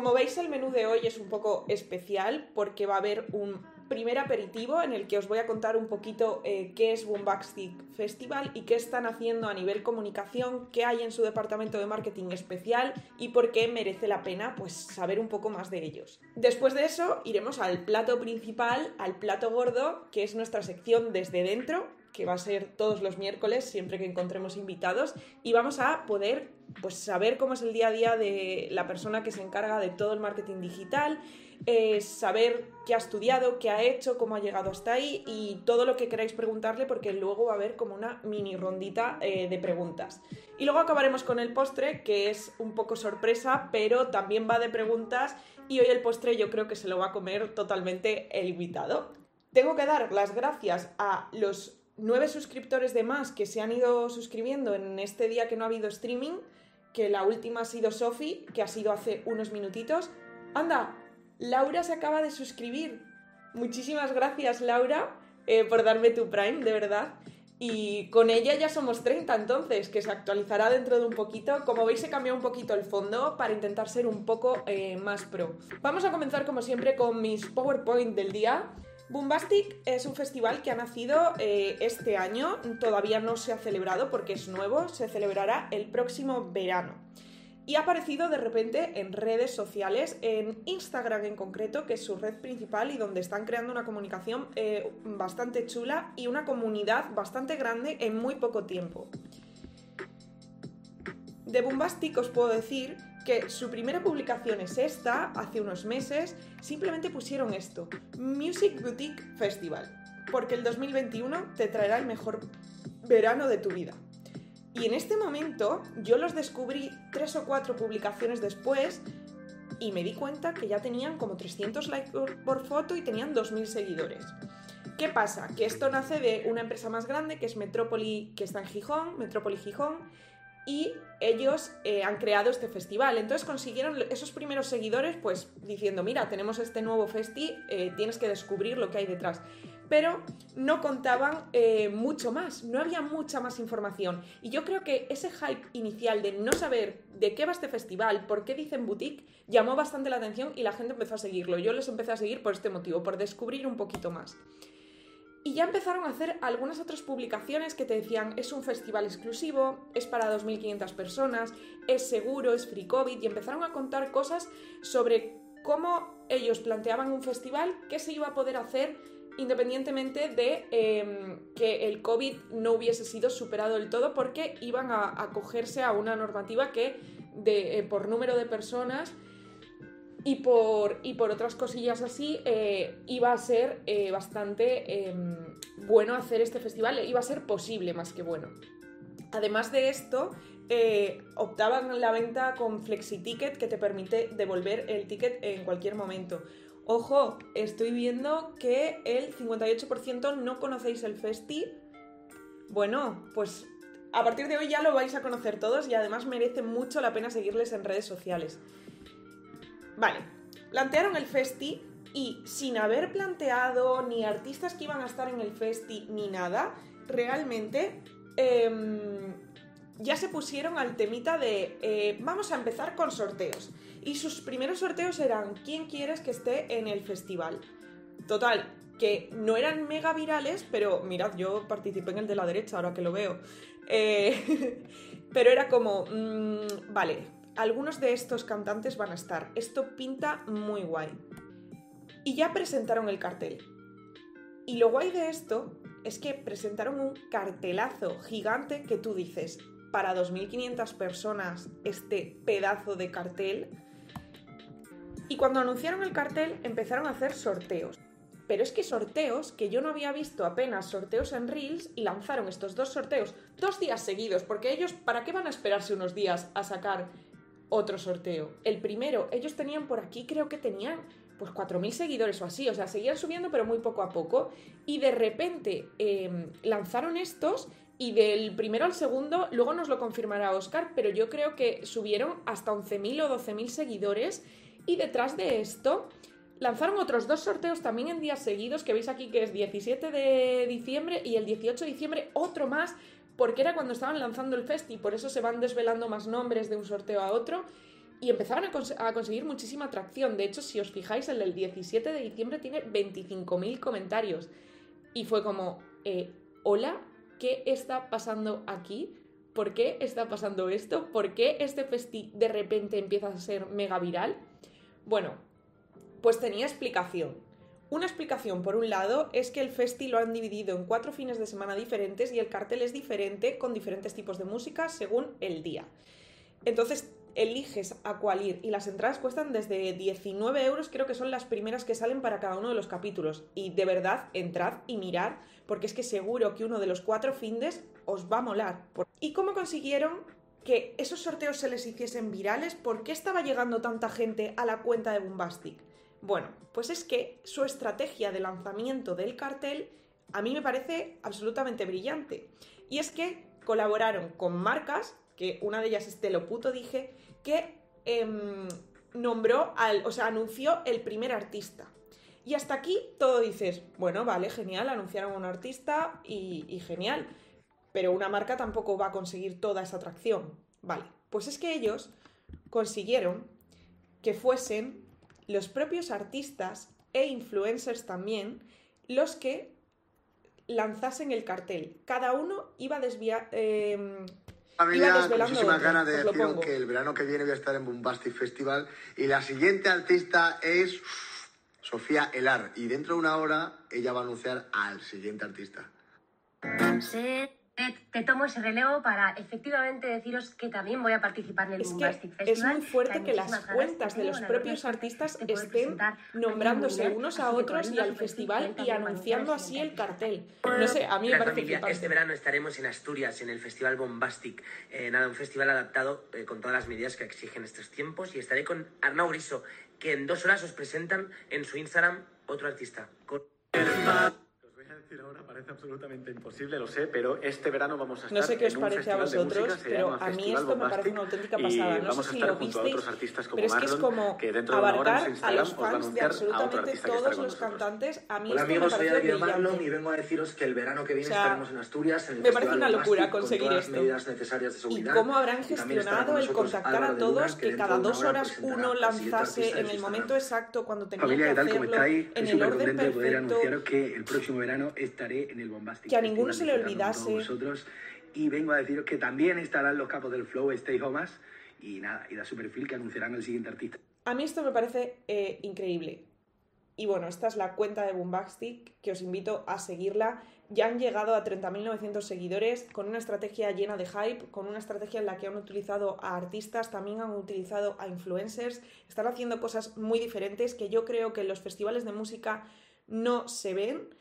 Como veis, el menú de hoy es un poco especial porque va a haber un primer aperitivo en el que os voy a contar un poquito eh, qué es Bombastic Festival y qué están haciendo a nivel comunicación, qué hay en su departamento de marketing especial y por qué merece la pena pues saber un poco más de ellos. Después de eso iremos al plato principal, al plato gordo, que es nuestra sección desde dentro, que va a ser todos los miércoles, siempre que encontremos invitados, y vamos a poder pues, saber cómo es el día a día de la persona que se encarga de todo el marketing digital, eh, saber qué ha estudiado, qué ha hecho, cómo ha llegado hasta ahí y todo lo que queráis preguntarle, porque luego va a haber como una mini rondita eh, de preguntas. Y luego acabaremos con el postre, que es un poco sorpresa, pero también va de preguntas, y hoy el postre yo creo que se lo va a comer totalmente el invitado. Tengo que dar las gracias a los nueve suscriptores de más que se han ido suscribiendo en este día que no ha habido streaming, que la última ha sido Sofi, que ha sido hace unos minutitos. Anda, Laura se acaba de suscribir. Muchísimas gracias, Laura, eh, por darme tu Prime, de verdad. Y con ella ya somos 30 entonces, que se actualizará dentro de un poquito. Como veis he cambiado un poquito el fondo para intentar ser un poco eh, más pro. Vamos a comenzar como siempre con mis PowerPoint del día. Bombastic es un festival que ha nacido eh, este año, todavía no se ha celebrado porque es nuevo, se celebrará el próximo verano. Y ha aparecido de repente en redes sociales, en Instagram en concreto, que es su red principal y donde están creando una comunicación eh, bastante chula y una comunidad bastante grande en muy poco tiempo. De Bombastic os puedo decir que su primera publicación es esta, hace unos meses, simplemente pusieron esto, Music Boutique Festival, porque el 2021 te traerá el mejor verano de tu vida. Y en este momento yo los descubrí tres o cuatro publicaciones después y me di cuenta que ya tenían como 300 likes por, foto y tenían 2.000 seguidores. ¿Qué pasa? Que esto nace de una empresa más grande que es Metrópoli, que está en Gijón, Metrópoli Gijón, y ellos eh, han creado este festival. Entonces consiguieron esos primeros seguidores, pues diciendo, mira, tenemos este nuevo festi, eh, tienes que descubrir lo que hay detrás. Pero no contaban eh, mucho más, no había mucha más información. Y yo creo que ese hype inicial de no saber de qué va este festival, por qué dicen boutique, llamó bastante la atención y la gente empezó a seguirlo. Yo les empecé a seguir por este motivo, por descubrir un poquito más. Y ya empezaron a hacer algunas otras publicaciones que te decían es un festival exclusivo, es para 2.500 personas, es seguro, es free COVID y empezaron a contar cosas sobre cómo ellos planteaban un festival, qué se iba a poder hacer independientemente de em, que el COVID no hubiese sido superado del todo porque iban a acogerse a una normativa que de, eh, por número de personas y por, y por otras cosillas así, eh, iba a ser eh, bastante em, bueno hacer este festival, iba a ser posible más que bueno. Además de esto, eh, optaban la venta con FlexiTicket que te permite devolver el ticket en cualquier momento. Ojo, estoy viendo que el 58% no conocéis el festi. Bueno, pues a partir de hoy ya lo vais a conocer todos y además merece mucho la pena seguirles en redes sociales. Vale, plantearon el festi y sin haber planteado ni artistas que iban a estar en el festi ni nada, realmente em, ya se pusieron al temita de eh, vamos a empezar con sorteos. Y sus primeros sorteos eran ¿quién quieres que esté en el festival? Total, que no eran mega virales, pero mirad, yo participé en el de la derecha ahora que lo veo. Eh, pero era como, mm, vale, algunos de estos cantantes van a estar. Esto pinta muy guay. Y ya presentaron el cartel. Y lo guay de esto es que presentaron un cartelazo gigante que tú dices, para 2.500 personas este pedazo de cartel. Y cuando anunciaron el cartel empezaron a hacer sorteos. Pero es que sorteos, que yo no había visto apenas sorteos en Reels, y lanzaron estos dos sorteos dos días seguidos, porque ellos, ¿para qué van a esperarse unos días a sacar otro sorteo. El primero, ellos tenían por aquí, creo que tenían pues 4.000 seguidores o así, o sea, seguían subiendo pero muy poco a poco y de repente em, lanzaron estos y del primero al segundo, luego nos lo confirmará Oscar, pero yo creo que subieron hasta 11.000 o 12.000 seguidores y detrás de esto lanzaron otros dos sorteos también en días seguidos, que veis aquí que es 17 de diciembre y el 18 de diciembre otro más, porque era cuando estaban lanzando el festi, por eso se van desvelando más nombres de un sorteo a otro. y empezaban a, conseguir muchísima atracción. De hecho, si os fijáis, el del 17 de diciembre tiene 25.000 comentarios. Y fue como, eh, hola, ¿qué está pasando aquí? ¿Por qué está pasando esto? ¿Por qué este festi de repente empieza a ser mega viral? Bueno, pues tenía explicación. Una explicación, por un lado, es que el festi lo han dividido en cuatro fines de semana diferentes y el cartel es diferente con diferentes tipos de música según el día. Entonces, eliges a cuál ir y las entradas cuestan desde 19 euros, creo que son las primeras que salen para cada uno de los capítulos. Y de verdad, entrad y mirad, porque es que seguro que uno de los cuatro findes os va a molar. ¿Y cómo consiguieron que esos sorteos se les hiciesen virales? ¿Por qué estaba llegando tanta gente a la cuenta de Bombastic? Bueno, pues es que su estrategia de lanzamiento del cartel a mí me parece absolutamente brillante. Y es que colaboraron con marcas, que una de ellas es Te lo puto dije, que em, nombró al, o sea, anunció el primer artista. Y hasta aquí todo dices, bueno, vale, genial, anunciaron a un artista y, y genial. Pero una marca tampoco va a conseguir toda esa atracción. Vale, pues es que ellos consiguieron que fuesen los propios artistas e influencers también los que lanzasen el cartel. Cada uno iba a desviar, eh, Familia, con muchísimas ganas de deciros que el verano que viene voy a estar en Bombastic Festival y la siguiente artista es Sofía Elar y dentro de una hora ella va a anunciar al siguiente artista. Sí te, tomo ese relevo para efectivamente deciros que también voy a participar en el es Festival. Es muy fuerte que, las cuentas de los propios artistas estén nombrándose unos a otros y al festival y anunciando así el cartel. No sé, a mí me parece familia, Este verano estaremos en Asturias, en el Festival Bombastic. Eh, nada, un festival adaptado eh, con todas las medidas que exigen estos tiempos. Y estaré con Arnau Griso, que en dos horas os presentan en su Instagram otro artista. Con ahora parece absolutamente imposible, lo sé, pero este verano vamos a estar No sé qué os parece a vosotros, pero a mí esto me parece una auténtica pasada. No sé si lo visteis, pero es que es como abarcar a los fans de absolutamente todos los cantantes. A mí Hola esto amigos, me soy parece David Marlon y vengo a deciros que el verano que viene estaremos en Asturias, en el Me parece una locura conseguir esto. medidas necesarias de seguridad. ¿Y cómo habrán gestionado el contactar a todos, que cada dos horas uno lanzase en el momento exacto cuando tenía que hacerlo, en el orden perfecto? que el próximo verano estaré en el que a ninguno se le olvidase. y vengo a deciros que también estarán los capos del Flow, Stay Homas, y nada, y da su perfil que anunciarán el siguiente artista. A mí esto me parece eh, increíble. Y bueno, esta es la cuenta de Bombastic, que os invito a seguirla. Ya han llegado a 30.900 seguidores con una estrategia llena de hype, con una estrategia en la que han utilizado a artistas, también han utilizado a influencers. Están haciendo cosas muy diferentes que yo creo que en los festivales de música no se ven.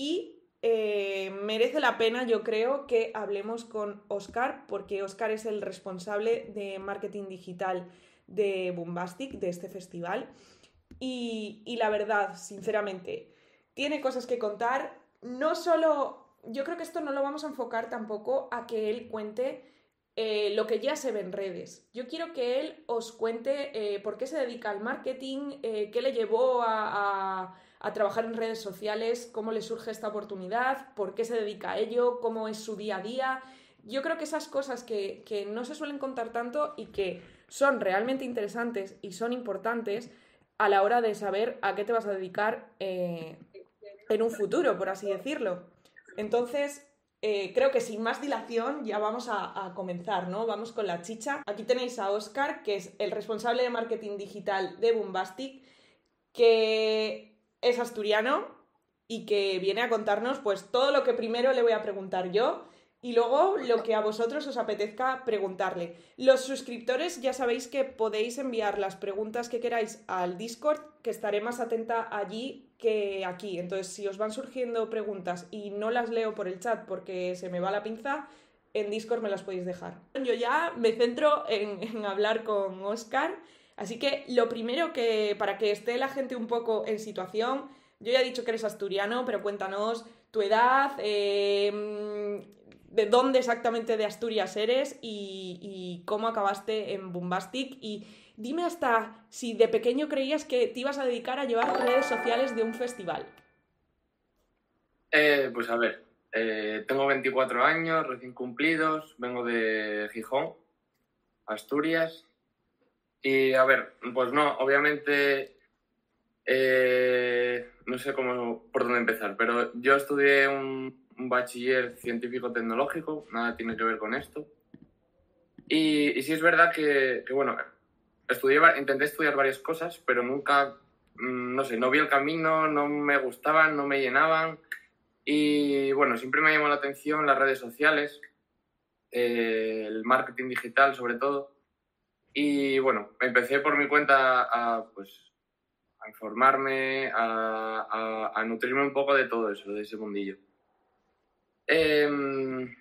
Y eh, merece la pena, yo creo, que hablemos con Oscar, porque Oscar es el responsable de marketing digital de Bombastic, de este festival. Y, la verdad, sinceramente, tiene cosas que contar. No solo, yo creo que esto no lo vamos a enfocar tampoco a que él cuente eh, lo que ya se ve en redes. Yo quiero que él os cuente eh, por qué se dedica al marketing, qué le llevó a trabajar en redes sociales, cómo le surge esta oportunidad, por qué se dedica a ello, cómo es su día a día. Yo creo que esas cosas que, no se suelen contar tanto y que son realmente interesantes y son importantes a la hora de saber a qué te vas a dedicar eh, en un futuro, por así decirlo. Entonces, eh, creo que sin más dilación ya vamos a, a, comenzar, ¿no? Vamos con la chicha. Aquí tenéis a Oscar, que es el responsable de marketing digital de Boombastic, que es asturiano y que viene a contarnos pues todo lo que primero le voy a preguntar yo y luego lo que a vosotros os apetezca preguntarle. Los suscriptores ya sabéis que podéis enviar las preguntas que queráis al Discord, que estaré más atenta allí que aquí. Entonces, si os van surgiendo preguntas y no las leo por el chat porque se me va la pinza, en Discord me las podéis dejar. Yo ya me centro en, en hablar con Oscar Así que lo primero que, para que esté la gente un poco en situación, yo ya he dicho que eres asturiano, pero cuéntanos tu edad, em, de dónde exactamente de Asturias eres y, cómo acabaste en Bombastic y dime hasta si de pequeño creías que te ibas a dedicar a llevar redes sociales de un festival. Eh, pues a ver, eh, tengo 24 años, recién cumplidos, vengo de Gijón, Asturias, Y a ver, pues no, obviamente eh, no sé cómo por dónde empezar, pero yo estudié un, bachiller científico-tecnológico, nada tiene que ver con esto. Y, y sí es verdad que, bueno, estudié, intenté estudiar varias cosas, pero nunca, mm, no sé, no vi el camino, no me gustaban, no me llenaban. Y bueno, siempre me llamó la atención las redes sociales, eh, el marketing digital sobre todo. Y bueno, empecé por mi cuenta a, pues, a informarme, a, a, nutrirme un poco de todo eso, de ese mundillo. Em,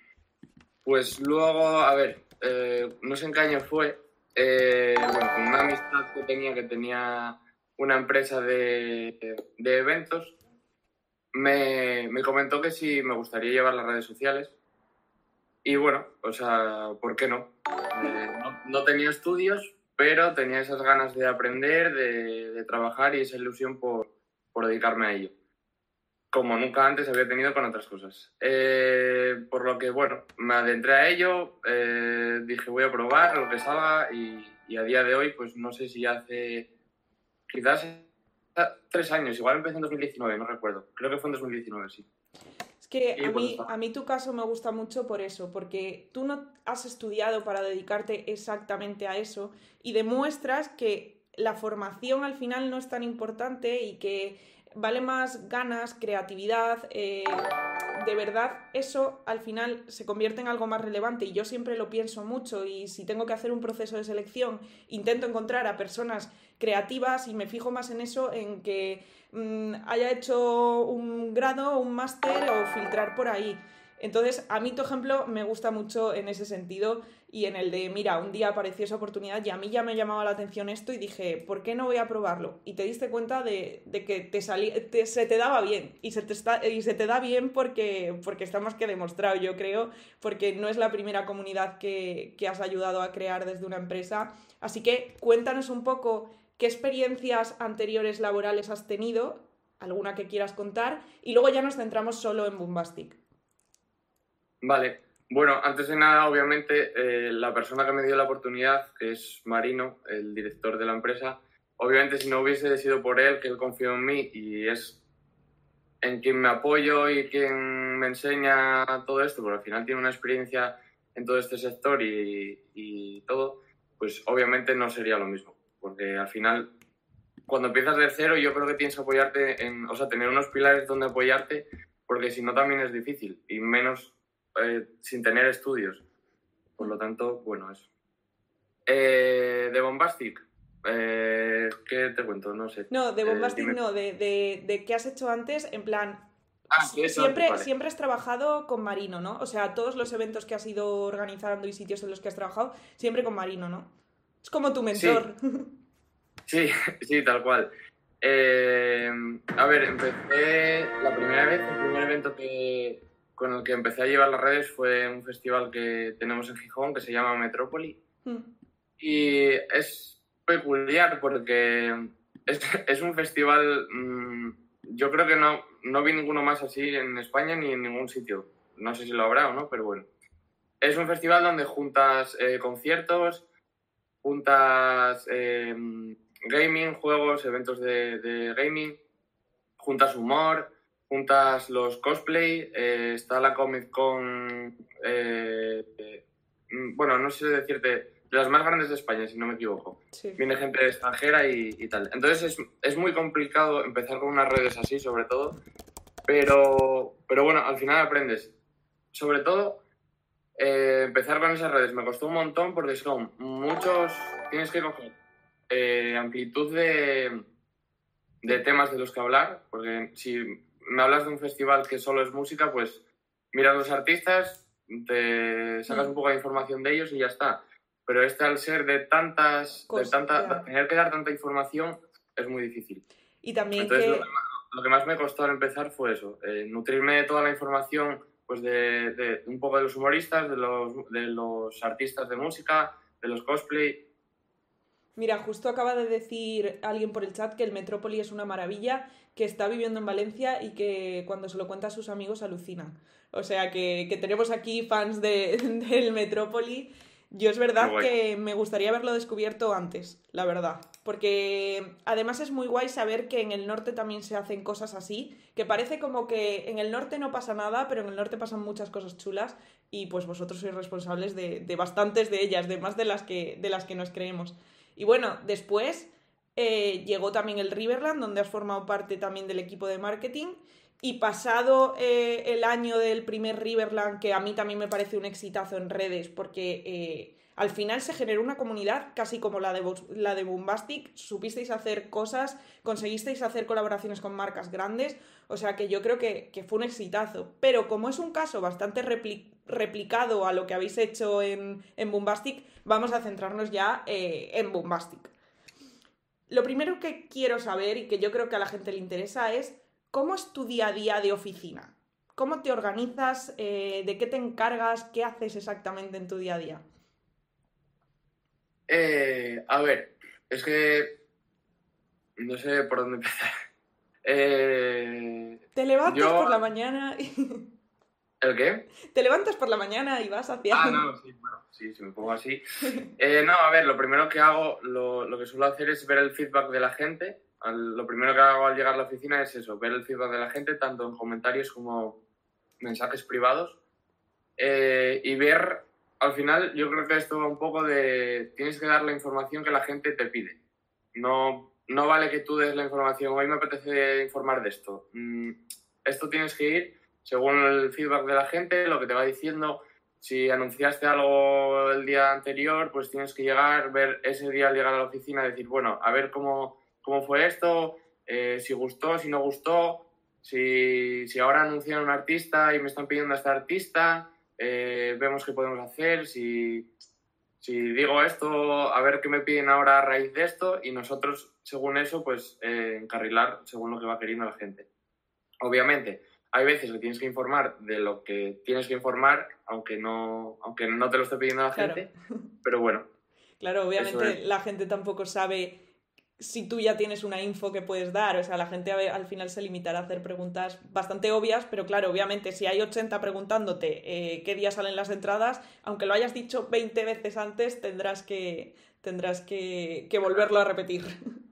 pues luego, a ver, eh, no sé en qué año fue, eh, bueno, con una amistad que tenía, que tenía una empresa de, de eventos, me, me, comentó que si me gustaría llevar las redes sociales. Y bueno, o sea, ¿por qué no? No, tenía estudios, pero tenía esas ganas de aprender, de, trabajar y esa ilusión por, dedicarme a ello, como nunca antes había tenido con otras cosas. Eh, por lo que, bueno, me adentré a ello, eh, dije voy a probar lo que salga y, y, a día de hoy, pues no sé si hace quizás tres años, igual empecé en 2019, no recuerdo, creo que fue en 2019, sí que a mí, a mí tu caso me gusta mucho por eso, porque tú no has estudiado para dedicarte exactamente a eso y demuestras que la formación al final no es tan importante y que vale más ganas, creatividad, eh, de verdad eso al final se convierte en algo más relevante y yo siempre lo pienso mucho y si tengo que hacer un proceso de selección intento encontrar a personas creativas y me fijo más en eso, en que mm, haya hecho un grado, un máster o filtrar por ahí. Entonces, a mí tu ejemplo me gusta mucho en ese sentido y en el de, mira, un día apareció esa oportunidad y a mí ya me llamaba la atención esto y dije, ¿por qué no voy a probarlo? Y te diste cuenta de, que te se te daba bien y se te, está, y se te da bien porque, porque está más que demostrado, yo creo, porque no es la primera comunidad que, que has ayudado a crear desde una empresa. Así que cuéntanos un poco qué experiencias anteriores laborales has tenido, alguna que quieras contar, y luego ya nos centramos solo en Bombastic. Vale, bueno, antes de nada, obviamente, eh, la persona que me dio la oportunidad, es Marino, el director de la empresa, obviamente si no hubiese sido por él, que él confió en mí y es en quien me apoyo y quien me enseña todo esto, porque al final tiene una experiencia en todo este sector y todo, pues obviamente no sería lo mismo, porque al final cuando empiezas de cero yo creo que tienes que apoyarte en, o sea, tener unos pilares donde apoyarte, porque si no también es difícil y menos eh, sin tener estudios. Por lo tanto, bueno, eso. Eh, de Bombastic, eh, ¿qué te cuento? No sé. No, de Bombastic no, de, de, de, qué has hecho antes, en plan... Ah, siempre, siempre has trabajado con Marino, ¿no? O sea, todos los eventos que has ido organizando y sitios en los que has trabajado, siempre con Marino, ¿no? Es como tu mentor. Sí, sí, tal cual. a ver, empecé la primera vez, el primer evento que, con el que empecé a llevar las redes fue un festival que tenemos en Gijón que se llama Metrópoli. Hmm. Y es peculiar porque es, es un festival, mm, yo creo que no, no vi ninguno más así en España ni en ningún sitio. No sé si lo habrá o no, pero bueno. Es un festival donde juntas eh, conciertos, juntas eh, gaming, juegos, eventos de, de gaming, juntas humor, juntas los cosplay, eh, está la Comic Con, eh, mm, bueno, no sé decirte, de las más grandes de España, si no me equivoco. Viene gente extranjera y, tal. Entonces es, muy complicado empezar con unas redes así, sobre todo, pero, pero bueno, al final aprendes. Sobre todo, eh, empezar con esas redes me costó un montón porque son muchos, tienes que coger amplitud de, de temas de los que hablar, porque si me hablas de un festival que solo es música, pues miras los artistas, te sacas mm. un poco de información de ellos y ya está. Pero este al ser de tantas, de tanta, tener que dar tanta información es muy difícil. Y también Entonces, lo, que más, me costó al empezar fue eso, eh, nutrirme de toda la información pues de, de, un poco de los humoristas, de los, de los artistas de música, de los cosplay, Mira, justo acaba de decir alguien por el chat que el Metrópoli es una maravilla, que está viviendo en Valencia y que cuando se lo cuenta a sus amigos alucinan. O sea que, tenemos aquí fans de, del Metrópoli. Yo es verdad que me gustaría haberlo descubierto antes, la verdad. Porque además es muy guay saber que en el norte también se hacen cosas así, que parece como que en el norte no pasa nada, pero en el norte pasan muchas cosas chulas y pues vosotros sois responsables de, bastantes de ellas, de más de las que, de las que nos creemos. Y bueno, después eh, llegó también el Riverland, donde has formado parte también del equipo de marketing. Y pasado eh, el año del primer Riverland, que a mí también me parece un exitazo en redes, porque eh, al final se generó una comunidad casi como la de, la de supisteis hacer cosas, conseguisteis hacer colaboraciones con marcas grandes, o sea que yo creo que, fue un exitazo. Pero como es un caso bastante replicado a lo que habéis hecho en, en vamos a centrarnos ya eh, en Bombastic. Lo primero que quiero saber y que yo creo que a la gente le interesa es ¿Cómo es tu día a día de oficina? ¿Cómo te organizas? Eh, ¿De qué te encargas? ¿Qué haces exactamente en tu día a día? Eh, a ver, es que no sé por dónde empezar. Eh, te levantas por la mañana y... ¿El qué? Te levantas por la mañana y vas hacia... Ah, no, sí, bueno, sí, si me pongo así. no, a ver, lo primero que hago, lo, lo, que suelo hacer es ver el feedback de la gente lo primero que hago al llegar a la oficina es eso, ver el feedback de la gente, tanto en comentarios como mensajes privados, eh, y ver, al final, yo creo que esto va un poco de, tienes que dar la información que la gente te pide. No, no vale que tú des la información, hoy me apetece informar de esto. Mm, esto tienes que ir según el feedback de la gente, lo que te va diciendo. Si anunciaste algo el día anterior, pues tienes que llegar, ver ese día al llegar a la oficina, decir, bueno, a ver cómo cómo fue esto, eh, si gustó, si no gustó, si, si, ahora anuncian un artista y me están pidiendo a este artista, eh, vemos qué podemos hacer, si, si, digo esto, a ver qué me piden ahora a raíz de esto y nosotros, según eso, pues eh, encarrilar según lo que va queriendo la gente. Obviamente, hay veces que tienes que informar de lo que tienes que informar, aunque no, aunque no te lo esté pidiendo la gente, pero bueno. Claro, obviamente la gente tampoco sabe si tú ya tienes una info que puedes dar. O sea, la gente al final se limitará a hacer preguntas bastante obvias, pero claro, obviamente, si hay 80 preguntándote eh, qué día salen las entradas, aunque lo hayas dicho 20 veces antes, tendrás que, tendrás que, que volverlo a repetir.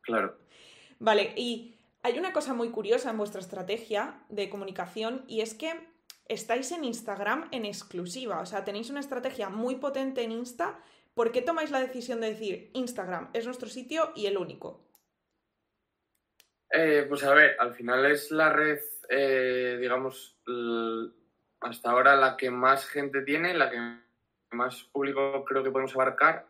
Claro. Vale, y hay una cosa muy curiosa en vuestra estrategia de comunicación y es que estáis en Instagram en exclusiva. O sea, tenéis una estrategia muy potente en Insta ¿Por qué tomáis la decisión de decir Instagram es nuestro sitio y el único? Eh, pues a ver, al final es la red, eh, digamos, hasta ahora la que más gente tiene, la que más público creo que podemos abarcar.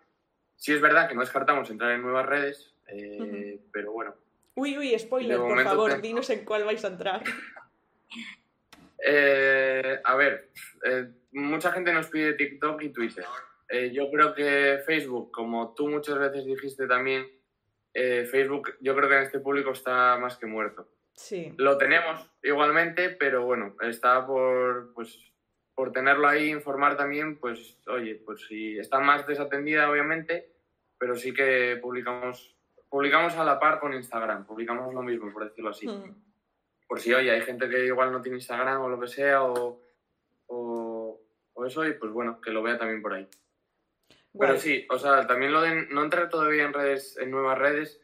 Sí es verdad que no descartamos entrar en nuevas redes, eh, pero bueno. Uy, uy, spoiler, por favor, dinos en cuál vais a entrar. a ver, mucha gente nos pide TikTok y Twitter. Eh, yo creo que Facebook, como tú muchas veces dijiste también, eh, Facebook yo creo que en este público está más que muerto. Sí. Lo tenemos igualmente, pero bueno, está por, pues, por tenerlo ahí, informar también, pues oye, pues si está más desatendida obviamente, pero sí que publicamos, publicamos a la par con Instagram, publicamos lo mismo, por decirlo así. Hmm. Por si, oye, hay gente que igual no tiene Instagram o lo que sea, o, o, o eso, y pues bueno, que lo vea también por ahí. Pero sí, o sea, también lo de no entrar todavía en redes, en nuevas redes,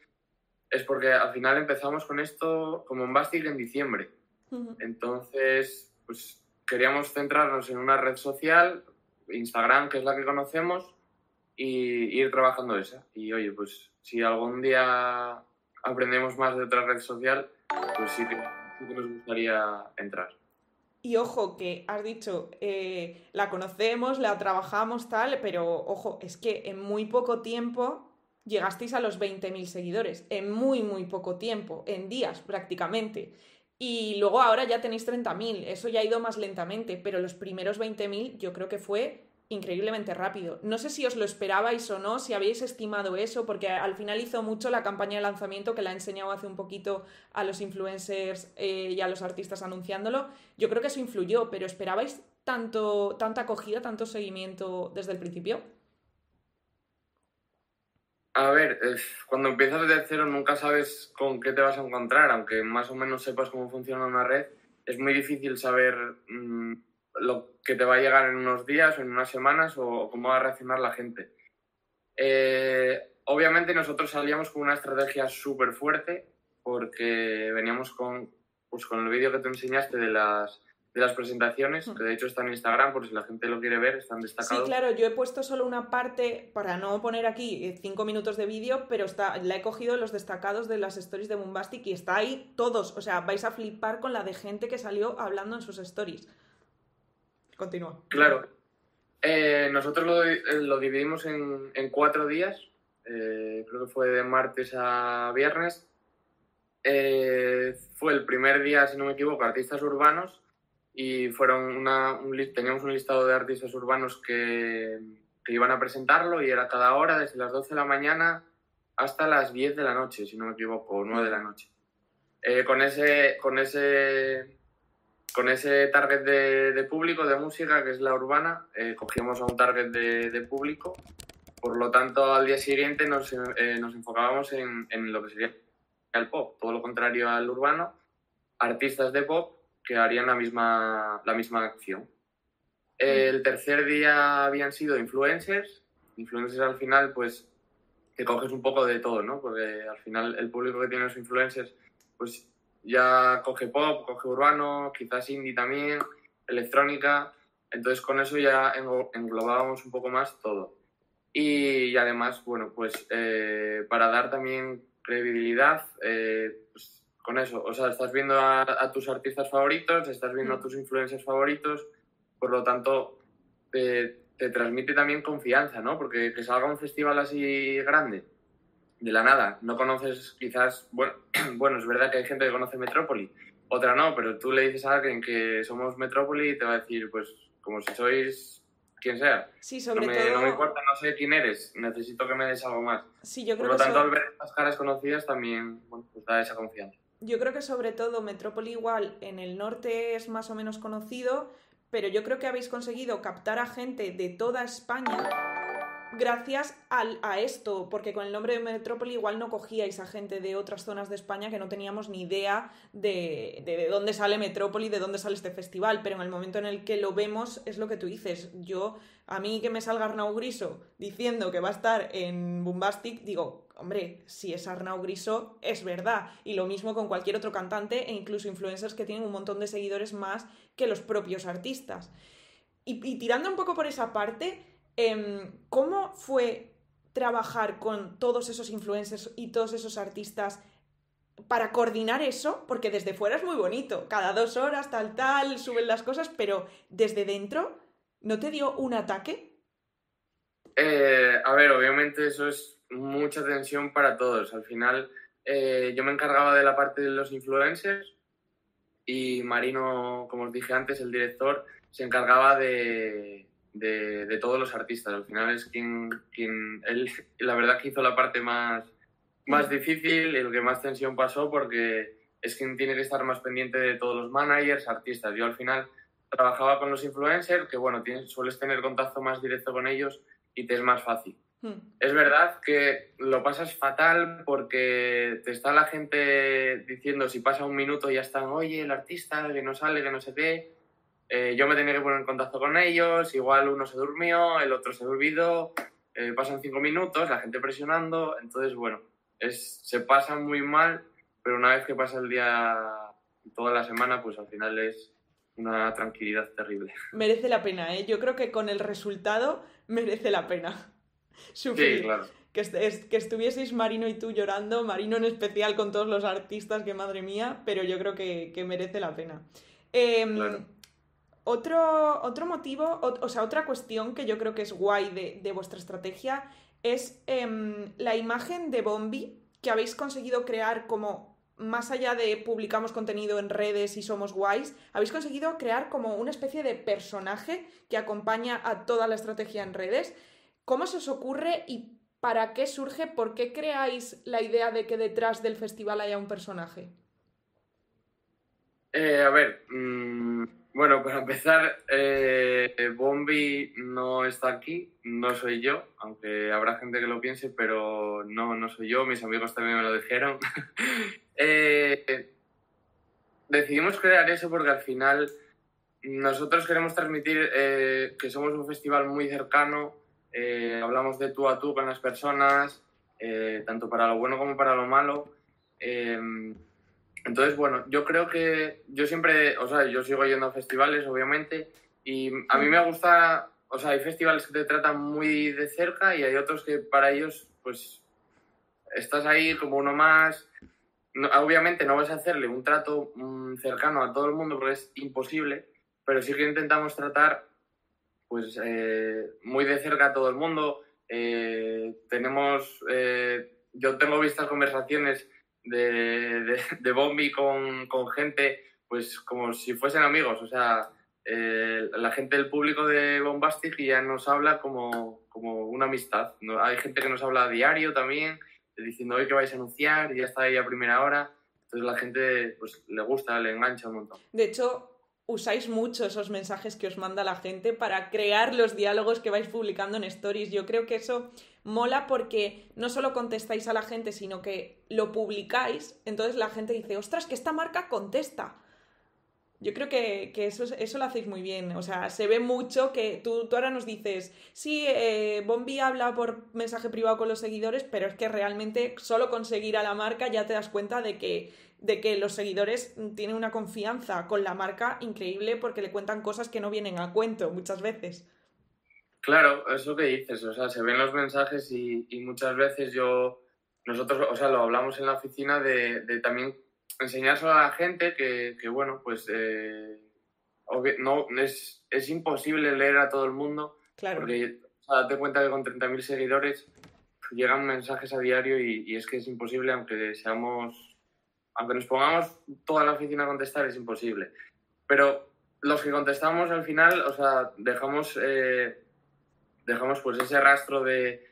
es porque al final empezamos con esto como en Bastil en diciembre. Entonces, pues queríamos centrarnos en una red social, Instagram, que es la que conocemos, y ir trabajando esa. Y oye, pues si algún día aprendemos más de otra red social, pues sí que, sí que nos gustaría entrar. Y ojo, que has dicho, eh, la conocemos, la trabajamos, tal, pero ojo, es que en muy poco tiempo llegasteis a los 20.000 seguidores, en muy, muy poco tiempo, en días prácticamente. Y luego ahora ya tenéis 30.000, eso ya ha ido más lentamente, pero los primeros 20.000 yo creo que fue increíblemente rápido. No sé si os lo esperabais o no, si habéis estimado eso, porque al final hizo mucho la campaña de lanzamiento que la he enseñado hace un poquito a los influencers eh, y a los artistas anunciándolo. Yo creo que eso influyó, pero ¿esperabais tanto, tanta acogida, tanto seguimiento desde el principio? A ver, cuando empiezas desde cero nunca sabes con qué te vas a encontrar, aunque más o menos sepas cómo funciona una red, es muy difícil saber... Mm, lo que te va a llegar en unos días o en unas semanas o cómo va a reaccionar la gente. Eh, obviamente nosotros salíamos con una estrategia súper fuerte porque veníamos con, pues, con el vídeo que te enseñaste de las, de las presentaciones, que de hecho está en Instagram, por si la gente lo quiere ver, están destacados. Sí, claro, yo he puesto solo una parte para no poner aquí eh, cinco minutos de vídeo, pero está, la he cogido los destacados de las stories de Bombastic y está ahí todos. O sea, vais a flipar con la de gente que salió hablando en sus stories. Continúa. Claro. Eh, nosotros lo, eh, lo, dividimos en, en cuatro días. creo que fue de martes a viernes. fue el primer día, si no me equivoco, artistas urbanos y fueron una, un, teníamos un listado de artistas urbanos que, que, iban a presentarlo y era cada hora desde las 12 de la mañana hasta las 10 de la noche, si no me equivoco, o 9 de la noche. Eh, con, ese, con, ese, con ese target de, de, público, de música, que es la urbana, eh, cogíamos a un target de, de, público. Por lo tanto, al día siguiente nos, eh, nos enfocábamos en, en lo que sería el pop, todo lo contrario al urbano, artistas de pop que harían la misma, la misma acción. El tercer día habían sido influencers. Influencers al final, pues, te coges un poco de todo, ¿no? Porque al final el público que tiene los influencers, pues ya coge pop, coge urbano, quizás indie también, electrónica. Entonces con eso ya englobábamos un poco más todo. Y, además, bueno, pues eh, para dar también credibilidad, eh, pues, con eso. O sea, estás viendo a, tus artistas favoritos, estás viendo a mm. tus influencers favoritos, por lo tanto, te, transmite también confianza, ¿no? Porque que salga un festival así grande, de la nada, no conoces quizás, bueno, bueno, es verdad que hay gente que conoce Metrópoli, otra no, pero tú le dices a alguien que somos Metrópoli y te va a decir, pues, como si sois quien sea. Sí, sobre no me, todo... No me importa, no sé quién eres, necesito que me des algo más. Sí, yo creo Por lo tanto, al ver estas caras conocidas también, bueno, pues da esa confianza. Yo creo que sobre todo Metrópoli igual en el norte es más o menos conocido, pero yo creo que habéis conseguido captar a gente de toda España gracias al, a esto, porque con el nombre de Metrópoli igual no cogíais a gente de otras zonas de España que no teníamos ni idea de, de, de, dónde sale Metrópoli, de dónde sale este festival, pero en el momento en el que lo vemos es lo que tú dices. Yo, a mí que me salga Arnau Griso diciendo que va a estar en Bombastic, digo, hombre, si es Arnau Griso, es verdad. Y lo mismo con cualquier otro cantante e incluso influencers que tienen un montón de seguidores más que los propios artistas. Y, tirando un poco por esa parte, ¿cómo fue trabajar con todos esos influencers y todos esos artistas para coordinar eso? Porque desde fuera es muy bonito, cada dos horas, tal, tal, suben las cosas, pero desde dentro, ¿no te dio un ataque? Eh, a ver, obviamente eso es mucha tensión para todos. Al final, eh, yo me encargaba de la parte de los influencers y Marino, como os dije antes, el director, se encargaba de, de, de, todos los artistas. Al final es quien, quien él, la verdad que hizo la parte más, más difícil, el que más tensión pasó, porque es quien tiene que estar más pendiente de todos los managers, artistas. Yo al final trabajaba con los influencers, que bueno, tienes, sueles tener contacto más directo con ellos y te es más fácil. Hmm. Es verdad que lo pasas fatal porque te está la gente diciendo si pasa un minuto ya están, oye, el artista que no sale, que no sé qué. Eh, yo me tenía que poner en contacto con ellos, igual uno se durmió, el otro se olvidó, eh, pasan cinco minutos, la gente presionando, entonces bueno, es, se pasa muy mal, pero una vez que pasa el día, toda la semana, pues al final es una tranquilidad terrible. Merece la pena, ¿eh? Yo creo que con el resultado merece la pena. Sufrir. Sí, claro. Que, est que, estuvieseis Marino y tú llorando, Marino en especial con todos los artistas, que madre mía, pero yo creo que, que merece la pena. Eh, claro. Otro, otro motivo, o, sea, otra cuestión que yo creo que es guay de, de vuestra estrategia es eh, la imagen de Bombi que habéis conseguido crear como más allá de publicamos contenido en redes y somos guays, habéis conseguido crear como una especie de personaje que acompaña a toda la estrategia en redes. ¿Cómo se os ocurre y para qué surge? ¿Por qué creáis la idea de que detrás del festival haya un personaje? Eh, a ver, mmm, bueno, para empezar, eh, Bombi no está aquí, no soy yo, aunque habrá gente que lo piense, pero no, no soy yo, mis amigos también me lo dijeron. eh, decidimos crear eso porque al final nosotros queremos transmitir eh, que somos un festival muy cercano, hablamos de tú a tú con las personas, tanto para lo bueno como para lo malo. Entonces, bueno, yo creo que yo siempre, o sea, yo sigo yendo a festivales, obviamente, y a mí me gusta, o sea, hay festivales que te tratan muy de cerca y hay otros que para ellos, pues, estás ahí como uno más. obviamente no vas a hacerle un trato mm, cercano a todo el mundo porque es imposible, pero sí que intentamos tratar pues eh, muy de cerca a todo el mundo. Eh, tenemos, eh, yo tengo vistas conversaciones de, de, Bombi con, con, gente, pues como si fuesen amigos, o sea, la gente del público de Bombastic ya nos habla como, como una amistad. Hay gente que nos habla a diario también, diciendo hoy que vais a anunciar, y ya está ahí a primera hora. Entonces la gente pues le gusta, le engancha un montón. De hecho, usáis mucho esos mensajes que os manda la gente para crear los diálogos que vais publicando en stories. Yo creo que eso mola porque no solo contestáis a la gente, sino que lo publicáis. Entonces la gente dice, ostras, que esta marca contesta. Yo creo que, eso, eso lo hacéis muy bien. O sea, se ve mucho que tú, tú ahora nos dices, sí, eh, Bombi habla por mensaje privado con los seguidores, pero es que realmente solo conseguir a la marca ya te das cuenta de que de que los seguidores tienen una confianza con la marca increíble porque le cuentan cosas que no vienen a cuento muchas veces. Claro, eso que dices, o sea, se ven los mensajes y, muchas veces yo, nosotros, o sea, lo hablamos en la oficina de, de también enseñárselo a la gente que, que bueno, pues eh, no, es, es, imposible leer a todo el mundo. Claro. Porque o sea, date cuenta que con 30.000 seguidores llegan mensajes a diario y, y, es que es imposible, aunque seamos aunque nos pongamos toda la oficina a contestar, es imposible. Pero los que contestamos al final, o sea, dejamos, eh, dejamos pues ese rastro de,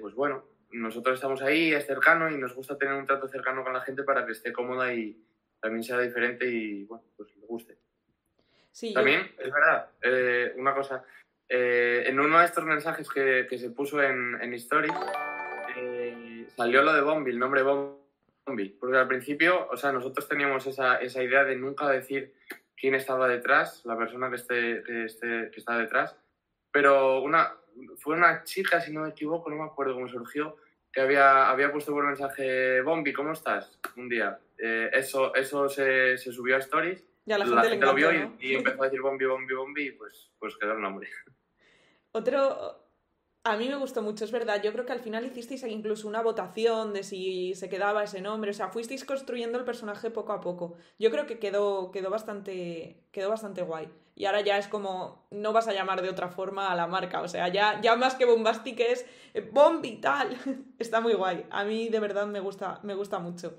pues bueno, nosotros estamos ahí, es cercano y nos gusta tener un trato cercano con la gente para que esté cómoda y también sea diferente y, bueno, pues le guste. Sí, también, es verdad, eh, una cosa, eh, en uno de estos mensajes que, se puso en, en Story, salió lo de Bombi, el nombre Bombi porque al principio, o sea, nosotros teníamos esa, esa idea de nunca decir quién estaba detrás, la persona que, esté, que, esté, que está detrás, pero una, fue una chica, si no me equivoco, no me acuerdo cómo surgió, que había, había puesto por mensaje, Bombi, ¿cómo estás? Un día. Eh, eso eso se, se, subió a Stories, ya, la, gente, lo vio y, empezó a decir Bombi, Bombi, Bombi, y pues, pues quedó el nombre. Otro, a mí me gustó mucho, es verdad. Yo creo que al final hicisteis incluso una votación de si se quedaba ese nombre. O sea, fuisteis construyendo el personaje poco a poco. Yo creo que quedó, quedó, bastante, quedó bastante guay. Y ahora ya es como, no vas a llamar de otra forma a la marca. O sea, ya, ya más que Bombastic es eh, Bombi tal. Está muy guay. A mí de verdad me gusta, me gusta mucho.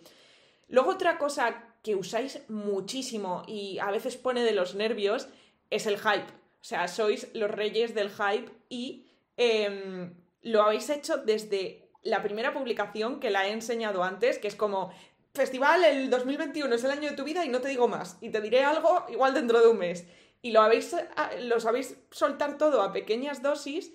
Luego otra cosa que usáis muchísimo y a veces pone de los nervios es el hype. O sea, sois los reyes del hype y Em, lo habéis hecho desde la primera publicación que la he enseñado antes, que es como, festival, el 2021 es el año de tu vida y no te digo más. Y te diré algo igual dentro de un mes. Y lo habéis, ah, lo sabéis soltar todo a pequeñas dosis.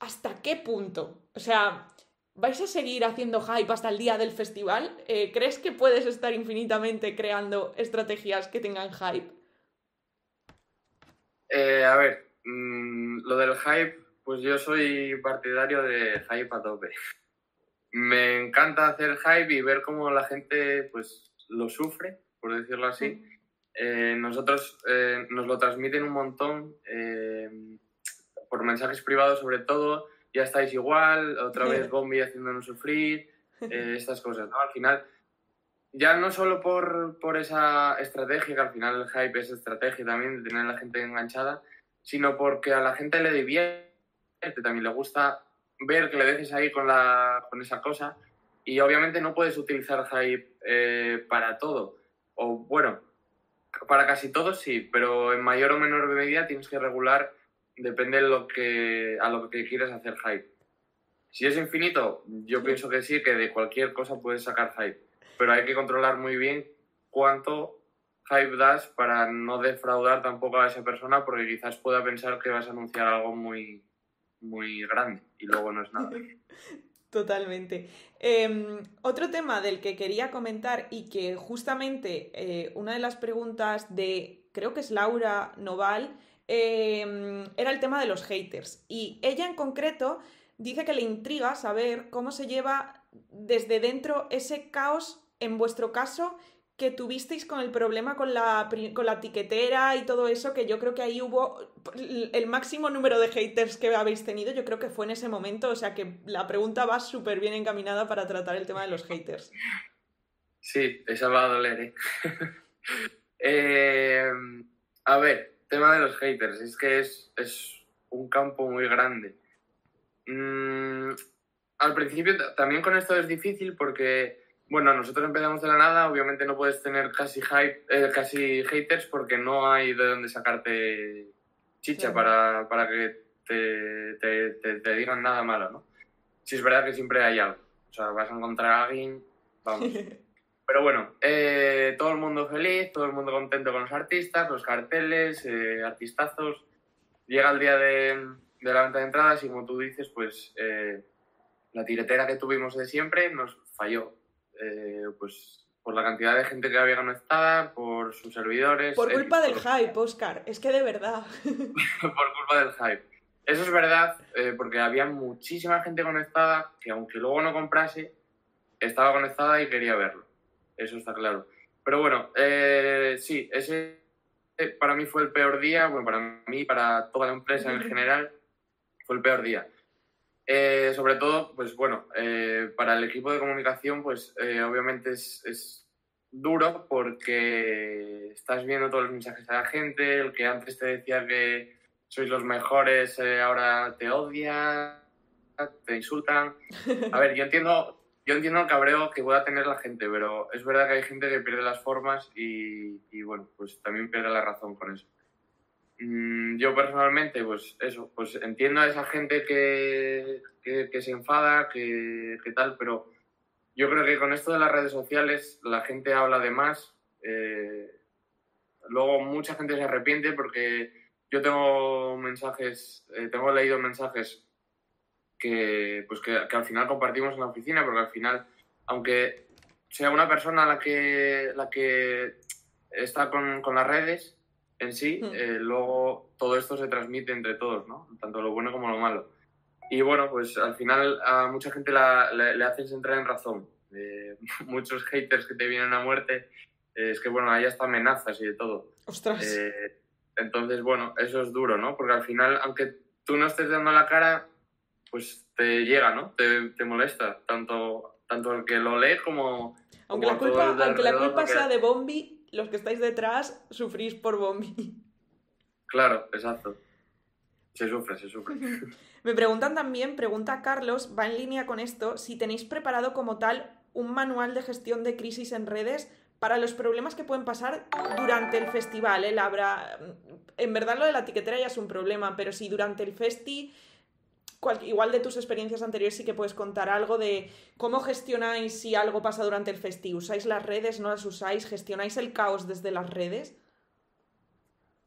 ¿Hasta qué punto? O sea, ¿vais a seguir haciendo hype hasta el día del festival? Eh, ¿Crees que puedes estar infinitamente creando estrategias que tengan hype? Eh, a ver, mm, lo del hype pues yo soy partidario de hype a tope. Me encanta hacer hype y ver cómo la gente pues lo sufre, por decirlo así. Eh, nosotros eh, nos lo transmiten un montón eh, por mensajes privados sobre todo. Ya estáis igual, otra vez Bombi haciéndonos sufrir, estas cosas. Al final, ya no solo por, por esa estrategia, que al final el hype es estrategia también de tener a la gente enganchada, sino porque a la gente le divierte también le gusta ver que le dejes ahí con, la, con esa cosa y obviamente no puedes utilizar hype eh, para todo. O bueno, para casi todo sí, pero en mayor o menor medida tienes que regular, depende de lo que, a lo que quieras hacer hype. Si es infinito, yo pienso que sí, que de cualquier cosa puedes sacar hype, pero hay que controlar muy bien cuánto hype das para no defraudar tampoco a esa persona porque quizás pueda pensar que vas a anunciar algo muy, muy grande y luego no es nada. Totalmente. Em, otro tema del que quería comentar y que justamente eh, una de las preguntas de creo que es Laura Noval, em, era el tema de los haters. Y ella en concreto dice que le intriga saber cómo se lleva desde dentro ese caos en vuestro caso que tuvisteis con el problema con la, con la tiquetera y todo eso, que yo creo que ahí hubo el máximo número de haters que habéis tenido, yo creo que fue en ese momento, o sea que la pregunta va súper bien encaminada para tratar el tema de los haters. Sí, esa va a doler, ¿eh? eh a ver, tema de los haters, es que es, es un campo muy grande. Mm, al principio también con esto es difícil porque bueno, nosotros empezamos de la nada, obviamente no puedes tener casi, hype, eh, casi haters porque no hay de dónde sacarte chicha para, para, que te, te, te, digan nada malo, ¿no? Si es verdad que siempre hay algo, o sea, vas a encontrar a alguien, vamos. Pero bueno, eh, todo el mundo feliz, todo el mundo contento con los artistas, los carteles, eh, artistazos. Llega el día de, de, la venta de entradas y como tú dices, pues la tiretera que tuvimos de siempre nos falló eh, pues por la cantidad de gente que había conectada, por sus servidores. Por culpa del hype, Oscar, es que de verdad. por culpa del hype. Eso es verdad, eh, porque había muchísima gente conectada que aunque luego no comprase, estaba conectada y quería verlo. Eso está claro. Pero bueno, eh, sí, ese para mí fue el peor día, bueno, para mí, para toda la empresa en general, fue el peor día. Eh, sobre todo, pues bueno, eh, para el equipo de comunicación, pues eh, obviamente es, es, duro porque estás viendo todos los mensajes de la gente, el que antes te decía que sois los mejores, ahora te odia, te insultan. A ver, yo entiendo, yo entiendo el cabreo que pueda tener la gente, pero es verdad que hay gente que pierde las formas y, y bueno, pues también pierde la razón con eso. Mm, yo personalmente, pues eso, pues entiendo a esa gente que, que, se enfada, que, que, tal, pero yo creo que con esto de las redes sociales la gente habla de más. Eh, luego mucha gente se arrepiente porque yo tengo mensajes, eh, tengo leído mensajes que, pues que, al final compartimos en la oficina, porque al final, aunque sea una persona la que, la que está con, con las redes, en sí, hmm. eh, luego todo esto se transmite entre todos, ¿no? Tanto lo bueno como lo malo. Y bueno, pues al final a mucha gente le, haces entrar en razón. Eh, muchos haters que te vienen a muerte, eh, es que bueno, hay hasta amenazas y de todo. Ostras. entonces, bueno, eso es duro, ¿no? Porque al final, aunque tú no estés dando la cara, pues te llega, ¿no? Te, te molesta, tanto, tanto el que lo lee como... Aunque la culpa, aunque la culpa sea de Bombi, los que estáis detrás sufrís por Bombi. Claro, exacto. Se sufre, se sufre. Me preguntan también, pregunta Carlos, va en línea con esto, si tenéis preparado como tal un manual de gestión de crisis en redes para los problemas que pueden pasar durante el festival. ¿eh? Habrá... En verdad lo de la etiquetera ya es un problema, pero si durante el festi igual de tus experiencias anteriores sí que puedes contar algo de cómo gestionáis si algo pasa durante el festival. ¿Usáis las redes? ¿No las usáis? ¿Gestionáis el caos desde las redes?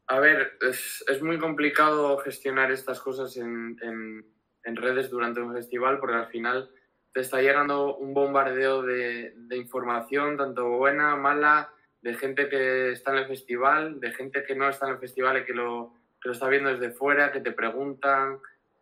A ver, es, muy complicado gestionar estas cosas en, redes durante un festival porque al final te está llegando un bombardeo de, información, tanto buena, mala, de gente que está en el festival, de gente que no está en el festival y que lo, que lo está viendo desde fuera, que te preguntan,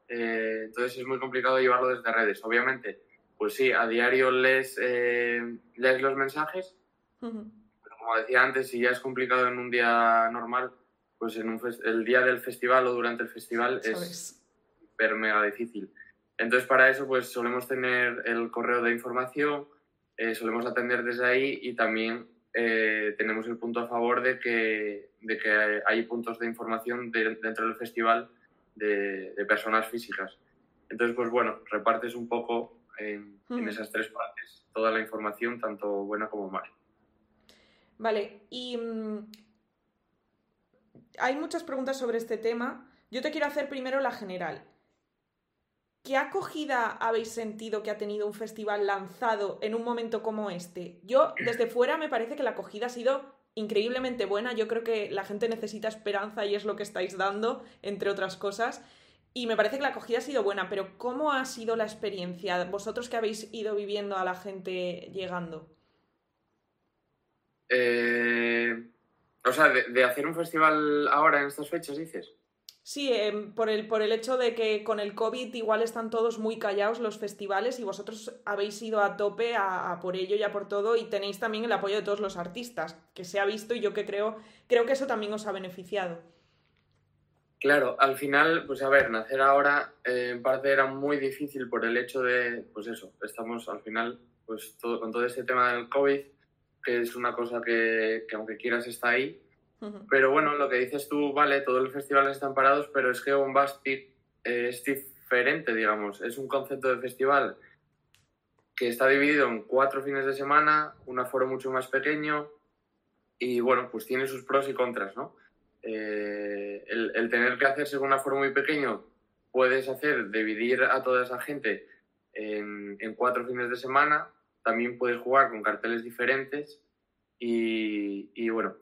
eh, entonces es muy complicado llevarlo desde redes. Obviamente, pues sí, a diario lees, eh, lees los mensajes, pero como decía antes, si ya es complicado en un día normal, pues en el día del festival o durante el festival es súper mega difícil. Entonces para eso pues solemos tener el correo de información, eh, solemos atender desde ahí y también tenemos el punto a favor de que, de que hay puntos de información dentro del festival de, personas físicas. Entonces, pues bueno, repartes un poco en, hmm. esas tres partes toda la información, tanto buena como mala. Vale, y mm, hay muchas preguntas sobre este tema. Yo te quiero hacer primero la general. ¿Qué acogida habéis sentido que ha tenido un festival lanzado en un momento como este? Yo, desde fuera, me parece que la acogida ha sido increíblemente buena. Yo creo que la gente necesita esperanza y es lo que estáis dando, entre otras cosas. Y me parece que la acogida ha sido buena, pero ¿cómo ha sido la experiencia? Vosotros que habéis ido viviendo a la gente llegando. Eh, o sea, de, hacer un festival ahora en estas fechas, dices. Sí, em, por, el, por el hecho de que con el COVID igual están todos muy callados los festivales y vosotros habéis ido a tope a, por ello y a por todo y tenéis también el apoyo de todos los artistas, que se ha visto y yo que creo, creo que eso también os ha beneficiado. Claro, al final, pues a ver, nacer ahora eh, en parte era muy difícil por el hecho de, pues eso, estamos al final, pues todo, con todo este tema del COVID, que es una cosa que, que aunque quieras está ahí, pero bueno, lo que dices tú, vale, todos los festivales están parados, pero es que Bombastic es diferente, digamos. Es un concepto de festival que está dividido en cuatro fines de semana, un aforo mucho más pequeño y bueno, pues tiene sus pros y contras, ¿no? Eh, el, tener que hacerse con un aforo muy pequeño puedes hacer dividir a toda esa gente en, en cuatro fines de semana, también puedes jugar con carteles diferentes y, y bueno,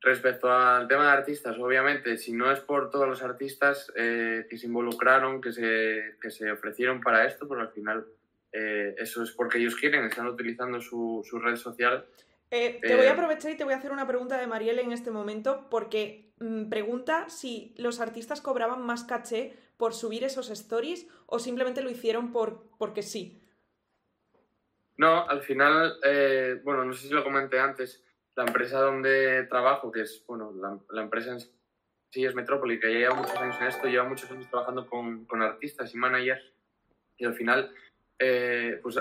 Respecto al tema de artistas, obviamente, si no es por todos los artistas eh, que se involucraron, que se, que se ofrecieron para esto, pero al final eh, eso es porque ellos quieren, están utilizando su, su red social. Eh, te voy a aprovechar y te voy a hacer una pregunta de Marielle en este momento, porque mm, pregunta si los artistas cobraban más caché por subir esos stories o simplemente lo hicieron por, porque sí. No, al final, bueno, no sé si lo comenté antes, la empresa donde trabajo, que es, bueno, la, empresa en sí es Metrópoli, que lleva muchos años en esto, lleva muchos años trabajando con, con artistas y managers, y al final, eh, pues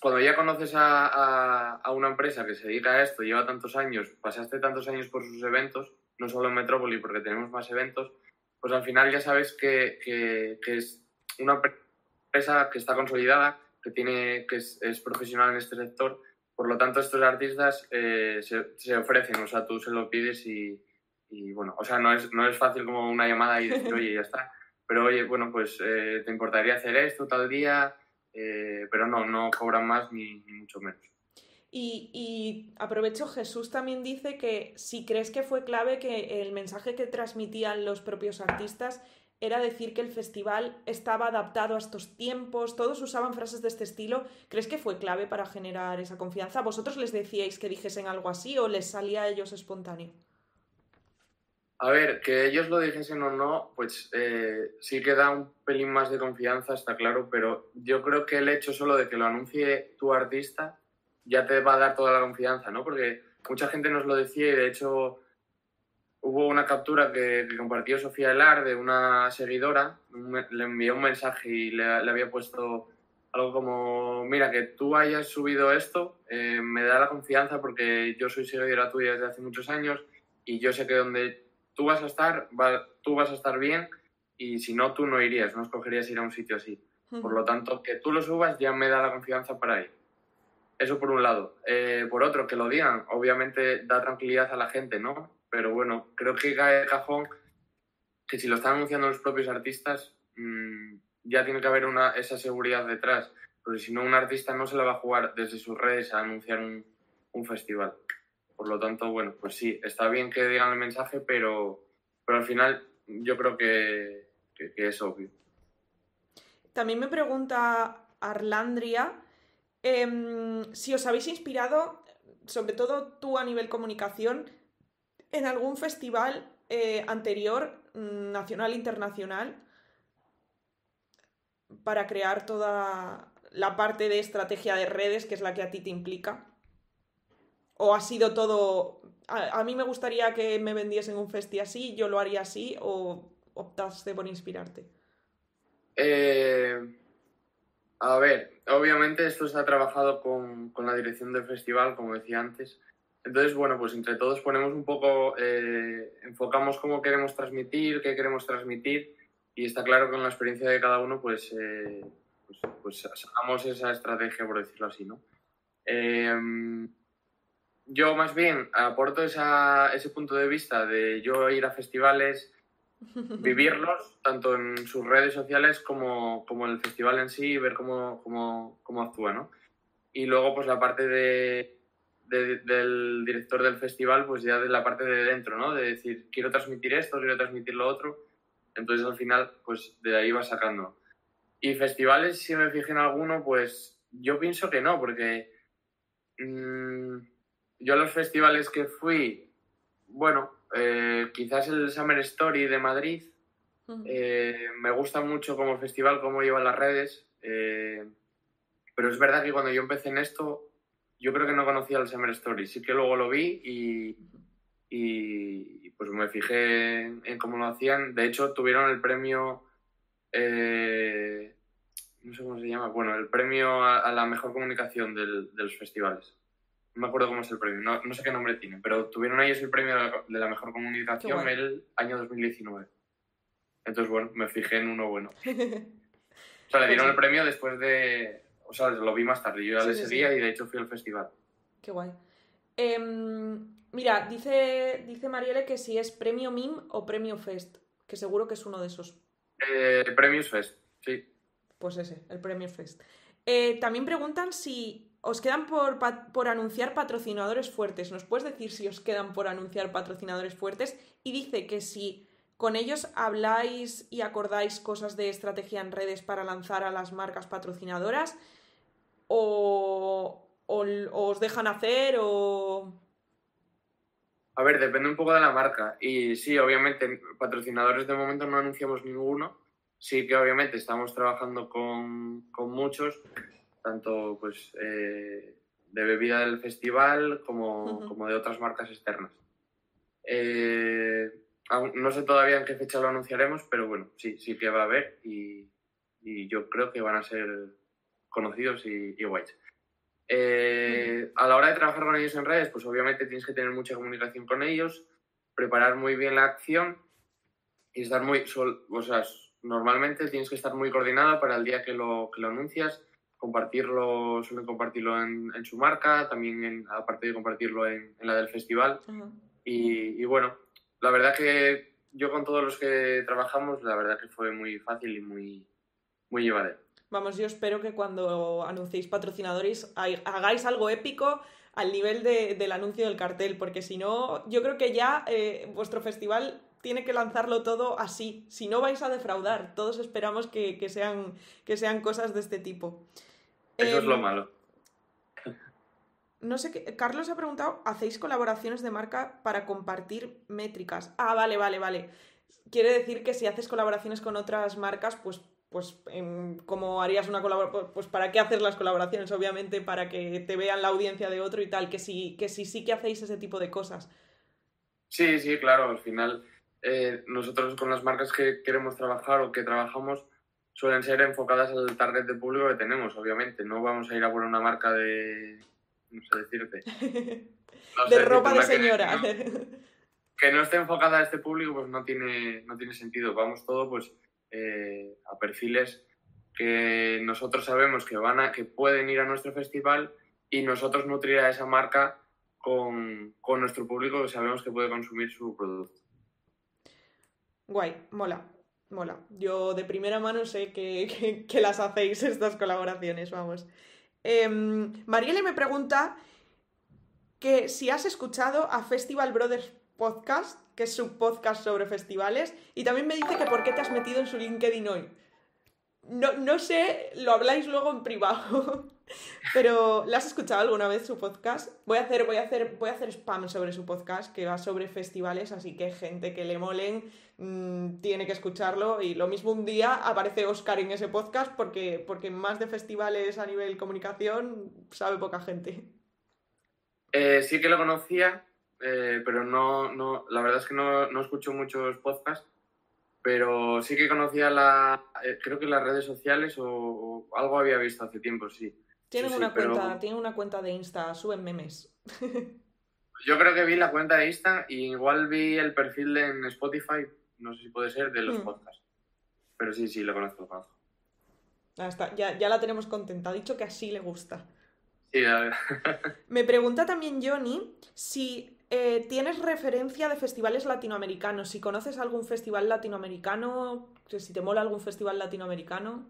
cuando ya conoces a, a, una empresa que se dedica a esto, lleva tantos años, pasaste tantos años por sus eventos, no solo en Metrópoli, porque tenemos más eventos, pues al final ya sabes que, que, que es una empresa que está consolidada, que, tiene, que es, es profesional en este sector por lo tanto, estos artistas eh, se, ofrecen, o sea, tú se lo pides y, bueno, o sea, no es, no es fácil como una llamada y decir, oye, ya está. Pero oye, bueno, pues eh, te importaría hacer esto tal día, eh, pero no, no cobran más ni, mucho menos. Y, y, aprovecho, Jesús también dice que si crees que fue clave que el mensaje que transmitían los propios artistas era decir que el festival estaba adaptado a estos tiempos, todos usaban frases de este estilo. ¿Crees que fue clave para generar esa confianza? ¿Vosotros les decíais que dijesen algo así o les salía a ellos espontáneo? A ver, que ellos lo dijesen o no, pues eh, sí que da un pelín más de confianza, está claro, pero yo creo que el hecho solo de que lo anuncie tu artista ya te va a dar toda la confianza, ¿no? Porque mucha gente nos lo decía y de hecho hubo una captura que, compartió Sofía Elar de una seguidora, le envió un mensaje y le, había puesto algo como, mira, que tú hayas subido esto, eh, me da la confianza porque yo soy seguidora tuya desde hace muchos años y yo sé que donde tú vas a estar, tú vas a estar bien y si no, tú no irías, no escogerías ir a un sitio así. Por lo tanto, que tú lo subas ya me da la confianza para ir. Eso por un lado. Eh, por otro, que lo digan, obviamente da tranquilidad a la gente, ¿no? Pero bueno, creo que cae de cajón que si lo están anunciando los propios artistas, mm, ya tiene que haber una, esa seguridad detrás, porque si no, un artista no se la va a jugar desde sus redes a anunciar un, festival. Por lo tanto, bueno, pues sí, está bien que digan el mensaje, pero, pero al final yo creo que, es obvio. También me pregunta Arlandria em, si os habéis inspirado, sobre todo tú a nivel comunicación, en algún festival eh, anterior, mm, nacional, internacional, para crear toda la parte de estrategia de redes, que es la que a ti te implica? ¿O ha sido todo... A, mí me gustaría que me vendiesen un festi así, yo lo haría así, o optaste por inspirarte? Eh, a ver, obviamente esto se ha trabajado con, con la dirección del festival, como decía antes. Entonces, bueno, pues entre todos ponemos un poco, eh, enfocamos cómo queremos transmitir, qué queremos transmitir y está claro que con la experiencia de cada uno, pues, eh, pues, pues, sacamos esa estrategia, por decirlo así, ¿no? Em, yo más bien aporto esa, ese punto de vista de yo ir a festivales, vivirlos, tanto en sus redes sociales como, como en el festival en sí, y ver cómo, cómo, cómo actúa, ¿no? Y luego, pues la parte de del director del festival, pues ya de la parte de dentro, ¿no? De decir, quiero transmitir esto, quiero transmitir lo otro. Entonces al final, pues de ahí va sacando. Y festivales, si me fijé en alguno, pues yo pienso que no, porque mm, yo a los festivales que fui, bueno, eh, quizás el Summer Story de Madrid. Eh, me gusta mucho como festival, cómo lleva las redes. Eh, pero es verdad que cuando yo empecé en esto, yo creo que no conocía el Summer Story. Sí que luego lo vi y, y pues me fijé en, cómo lo hacían. De hecho, tuvieron el premio, no sé cómo se llama, bueno, el premio a, la mejor comunicación de los festivales no me acuerdo cómo es el premio, no, sé qué nombre tiene, pero tuvieron ellos el premio de la, mejor comunicación el año 2019. Entonces, bueno, me fijé en uno bueno. o sea, le dieron el premio después de. O sea, lo vi más tarde. Yo ya ese día y de hecho fui al festival. Qué guay. Em, mira, dice, dice Marielle que si es premio MIM o premio Fest, que seguro que es uno de esos. Eh, premios Fest, sí. Pues ese, el premio Fest. Eh, también preguntan si os quedan por, anunciar patrocinadores fuertes. ¿Nos puedes decir si os quedan por anunciar patrocinadores fuertes? Y dice que si con ellos habláis y acordáis cosas de estrategia en redes para lanzar a las marcas patrocinadoras o, os dejan hacer o... A ver, depende un poco de la marca. Y sí, obviamente, patrocinadores de momento no anunciamos ninguno. Sí que obviamente estamos trabajando con, con muchos tanto pues eh, de bebida del festival como, como, de otras marcas externas. Eh, no sé todavía en qué fecha lo anunciaremos, pero bueno, sí, sí que va a haber y, y yo creo que van a ser conocidos y, y guays. Eh, a la hora de trabajar con ellos en redes, pues obviamente tienes que tener mucha comunicación con ellos, preparar muy bien la acción y estar muy, o sea, normalmente tienes que estar muy coordinado para el día que lo, que lo anuncias compartirlo, suelen compartirlo en, su marca, también aparte de compartirlo en, la del festival. y, bueno, la verdad que yo con todos los que trabajamos, la verdad que fue muy fácil y muy, muy llevadero. Vamos, yo espero que cuando anunciéis patrocinadores hagáis algo épico al nivel del anuncio del cartel, porque si no, yo creo que ya eh, vuestro festival tiene que lanzarlo todo así. Si no vais a defraudar, todos esperamos que, sean, que sean cosas de este tipo. Eso es lo em, malo. No sé qué. Carlos ha preguntado: ¿hacéis colaboraciones de marca para compartir métricas? Ah, vale, vale, vale. Quiere decir que si haces colaboraciones con otras marcas, pues, pues em, como harías una colaboración, pues para qué hacer las colaboraciones, obviamente, para que te vean la audiencia de otro y tal, que sí, que sí, sí que hacéis ese tipo de cosas. Sí, sí, claro, al final eh, nosotros con las marcas que queremos trabajar o que trabajamos, suelen ser enfocadas al target de público que tenemos, obviamente. No vamos a ir a por una marca de. No sé decirte. de ropa de señora. Que no, esté enfocada a este público, pues no tiene, no tiene sentido. Vamos todo pues eh, a perfiles que nosotros sabemos que van a, que pueden ir a nuestro festival y nosotros nutrir a esa marca con, con nuestro público que sabemos que puede consumir su producto. Guay, mola. Mola. Yo de primera mano sé que, las hacéis estas colaboraciones, vamos. Eh, Marielle me pregunta que si has escuchado a Festival Brothers Podcast, que es su podcast sobre festivales, y también me dice que por qué te has metido en su LinkedIn hoy. No, no sé, lo habláis luego en privado. Pero, ¿la has escuchado alguna vez su podcast? Voy a hacer, voy a hacer, voy a hacer spam sobre su podcast, que va sobre festivales, así que gente que le molen mm, tiene que escucharlo. Y lo mismo un día aparece Oscar en ese podcast, porque, porque más de festivales a nivel comunicación sabe poca gente. Eh, sí que lo conocía, eh, pero no, no, la verdad es que no, no escucho muchos podcasts pero sí que conocía la, eh, creo que las redes sociales o, algo había visto hace tiempo, sí. Tienen, una cuenta, tienen una cuenta de Insta, suben memes. Yo creo que vi la cuenta de Insta y igual vi el perfil en Spotify, no sé si puede ser, de los hmm. podcasts. Pero sí, sí, lo conozco, lo Ya, está, ya, ya la tenemos contenta, ha dicho que así le gusta. Sí, a ver. Me pregunta también Johnny si eh, tienes referencia de festivales latinoamericanos, si conoces algún festival latinoamericano, si te mola algún festival latinoamericano.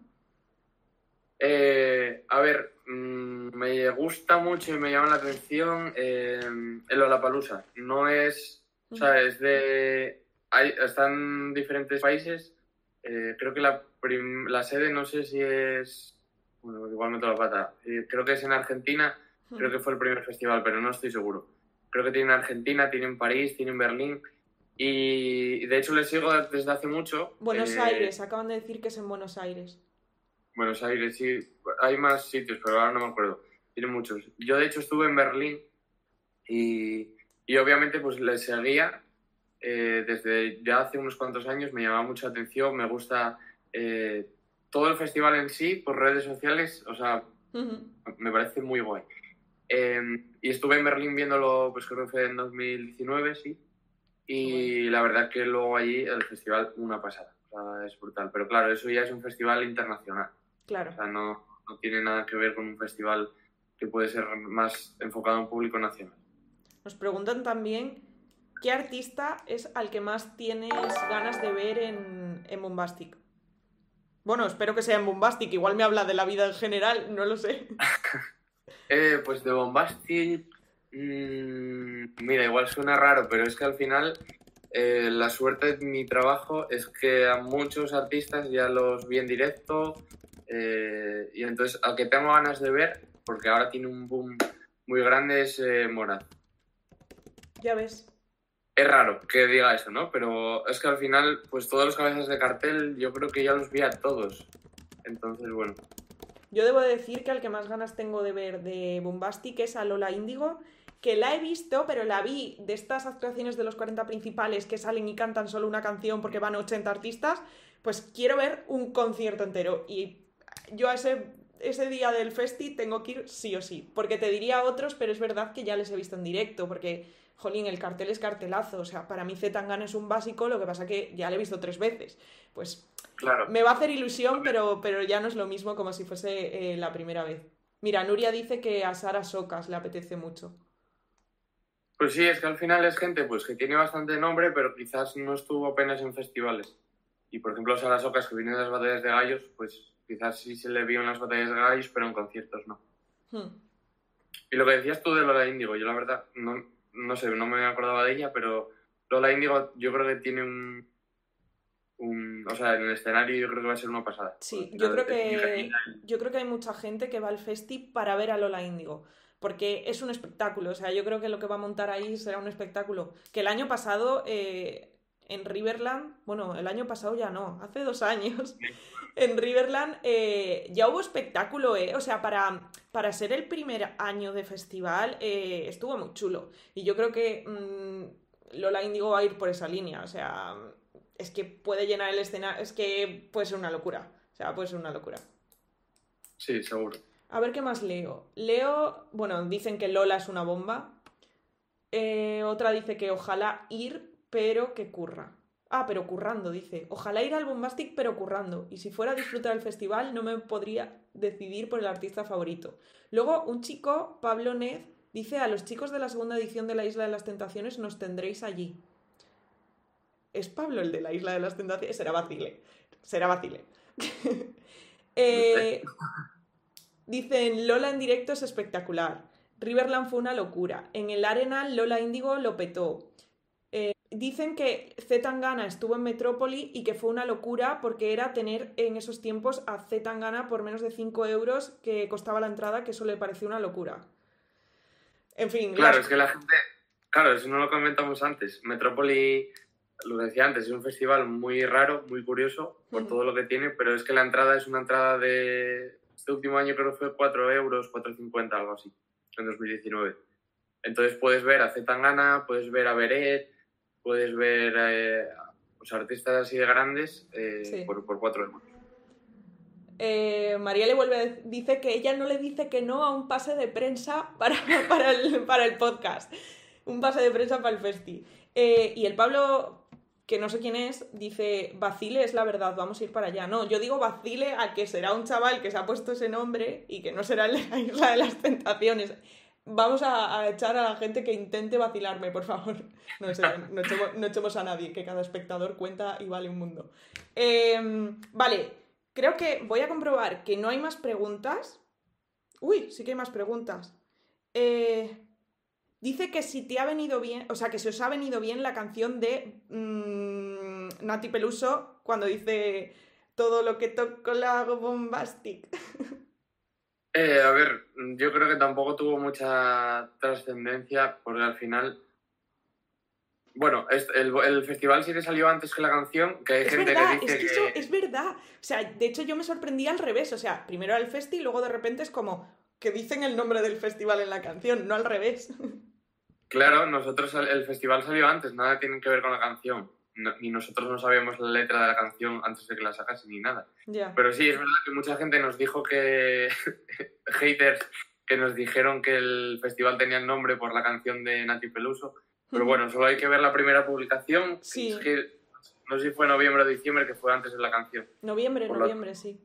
Eh, a ver, mm, me gusta mucho y me llama la atención eh, el Lollapalooza. No es, o sea, es de, hay, están en diferentes países. Eh, creo que la, la, sede no sé si es, bueno, igual me la pata. creo que es en Argentina. Creo que fue el primer festival, pero no estoy seguro. Creo que tiene en Argentina, tiene en París, tiene en Berlín. Y de hecho le sigo desde hace mucho. Buenos Aires, acaban de decir que es en Buenos Aires. Buenos Aires, sí. Hay más sitios, pero ahora no me acuerdo. Tiene muchos. Yo de hecho estuve en Berlín y, y obviamente pues le seguía eh, desde ya hace unos cuantos años, me llamaba mucha atención, me gusta eh, todo el festival en sí por redes sociales, o sea, me parece muy guay. Em, y estuve en Berlín viéndolo, pues creo que fue en 2019, sí. Y la verdad que luego allí el festival, una pasada. O sea, es brutal. Pero claro, eso ya es un festival internacional. Claro. O sea, no, no tiene nada que ver con un festival que puede ser más enfocado en público nacional. Nos preguntan también qué artista es al que más tienes ganas de ver en, en Bombastic. Bueno, espero que sea en Bombastic, igual me habla de la vida en general, no lo sé. eh, pues de Bombastic, mmm, mira, igual suena raro, pero es que al final eh, la suerte de mi trabajo es que a muchos artistas ya los vi en directo eh, y entonces al que tengo ganas de ver, porque ahora tiene un boom muy grande, es eh, Morat. Ya ves es raro que diga eso, ¿no? Pero es que al final, pues todos los cabezas de cartel, yo creo que ya los vi a todos. Entonces, bueno. Yo debo decir que al que más ganas tengo de ver de Bombastic es a Lola Índigo, que la he visto, pero la vi de estas actuaciones de los 40 principales que salen y cantan solo una canción porque van 80 artistas, pues quiero ver un concierto entero. Y yo a ese, ese día del festi tengo que ir sí o sí, porque te diría otros, pero es verdad que ya les he visto en directo, porque jolín, el cartel es cartelazo. O sea, para mí Zetangana es un básico, lo que pasa que ya lo he visto tres veces. Pues claro. me va a hacer ilusión, pero, pero ya no es lo mismo como si fuese eh, la primera vez. Mira, Nuria dice que a Sara Socas le apetece mucho. Pues sí, es que al final es gente pues que tiene bastante nombre, pero quizás no estuvo apenas en festivales. Y por ejemplo, Sara Socas, que viene de las batallas de gallos, pues quizás sí se le vio en las batallas de gallos, pero en conciertos no. Hmm. Y lo que decías tú de lo de Índigo, yo la verdad no, no sé, no me acordaba de ella, pero Lola Índigo yo creo que tiene un, un, o sea, en el escenario yo creo que va a ser una pasada. Sí, yo creo que yo creo que hay mucha gente que va al festi para ver a Lola Índigo, porque es un espectáculo, o sea, yo creo que lo que va a montar ahí será un espectáculo. Que el año pasado eh, en Riverland, bueno, el año pasado ya no, hace dos años, en Riverland eh, ya hubo espectáculo, ¿eh? O sea, para, para ser el primer año de festival eh, estuvo muy chulo. Y yo creo que mm, Lola Indigo va a ir por esa línea, o sea, es que puede llenar el escenario, es que puede ser una locura, o sea, puede ser una locura. Sí, seguro. A ver qué más leo. Leo, bueno, dicen que Lola es una bomba. Eh, otra dice que ojalá ir pero que curra. Ah, pero currando, dice. Ojalá ir al Bombastic, pero currando. Y si fuera a disfrutar el festival, no me podría decidir por el artista favorito. Luego, un chico, Pablo Nez, dice: A los chicos de la segunda edición de la Isla de las Tentaciones nos tendréis allí. ¿Es Pablo el de la Isla de las Tentaciones? Será vacile. Será vacile. eh, dicen: Lola en directo es espectacular. Riverland fue una locura. En el Arenal, Lola Índigo lo petó dicen que Zetangana estuvo en Metrópoli y que fue una locura porque era tener en esos tiempos a Zetangana por menos de 5 euros que costaba la entrada, que eso le pareció una locura. En fin. Claro, es que la gente. Claro, eso no lo comentamos antes. Metrópoli, lo decía antes, es un festival muy raro, muy curioso por todo lo que tiene, pero es que la entrada es una entrada de. Este último año creo que fue 4 euros, 4,50, algo así, en 2019. Entonces puedes ver a Zetangana, puedes ver a Beret, puedes ver eh, pues, artistas así de grandes eh, por, por, cuatro euros. Eh, María le vuelve dice que ella no le dice que no a un pase de prensa para, para, el, para el podcast. Un pase de prensa para el festi. y el Pablo, que no sé quién es, dice, vacile es la verdad, vamos a ir para allá. No, yo digo vacile a que será un chaval que se ha puesto ese nombre y que no será la isla de las tentaciones vamos a, echar a la gente que intente vacilarme, por favor. No, echemos, a nadie, que cada espectador cuenta y vale un mundo. Em, vale, creo que voy a comprobar que no hay más preguntas. Uy, sí que hay más preguntas. Eh, dice que si te ha venido bien, o sea, que si os ha venido bien la canción de mm, Nati Peluso cuando dice todo lo que toco la hago bombastic. Eh, a ver, yo creo que tampoco tuvo mucha trascendencia porque al final bueno, el, el, festival sí que salió antes que la canción, que hay gente que dice es que, Eso es verdad. O sea, de hecho yo me sorprendí al revés. O sea, primero era el festi y luego de repente es como que dicen el nombre del festival en la canción, no al revés. Claro, nosotros el festival salió antes, nada tiene que ver con la canción. ni nosotros no sabíamos la letra de la canción antes de que la sacase ni nada. Pero sí, es verdad que mucha gente nos dijo que... haters que nos dijeron que el festival tenía el nombre por la canción de Nati Peluso pero bueno, solo hay que ver la primera publicación. Sí. Es que no sé si fue noviembre o diciembre, que fue antes de la canción. Noviembre, noviembre, sí.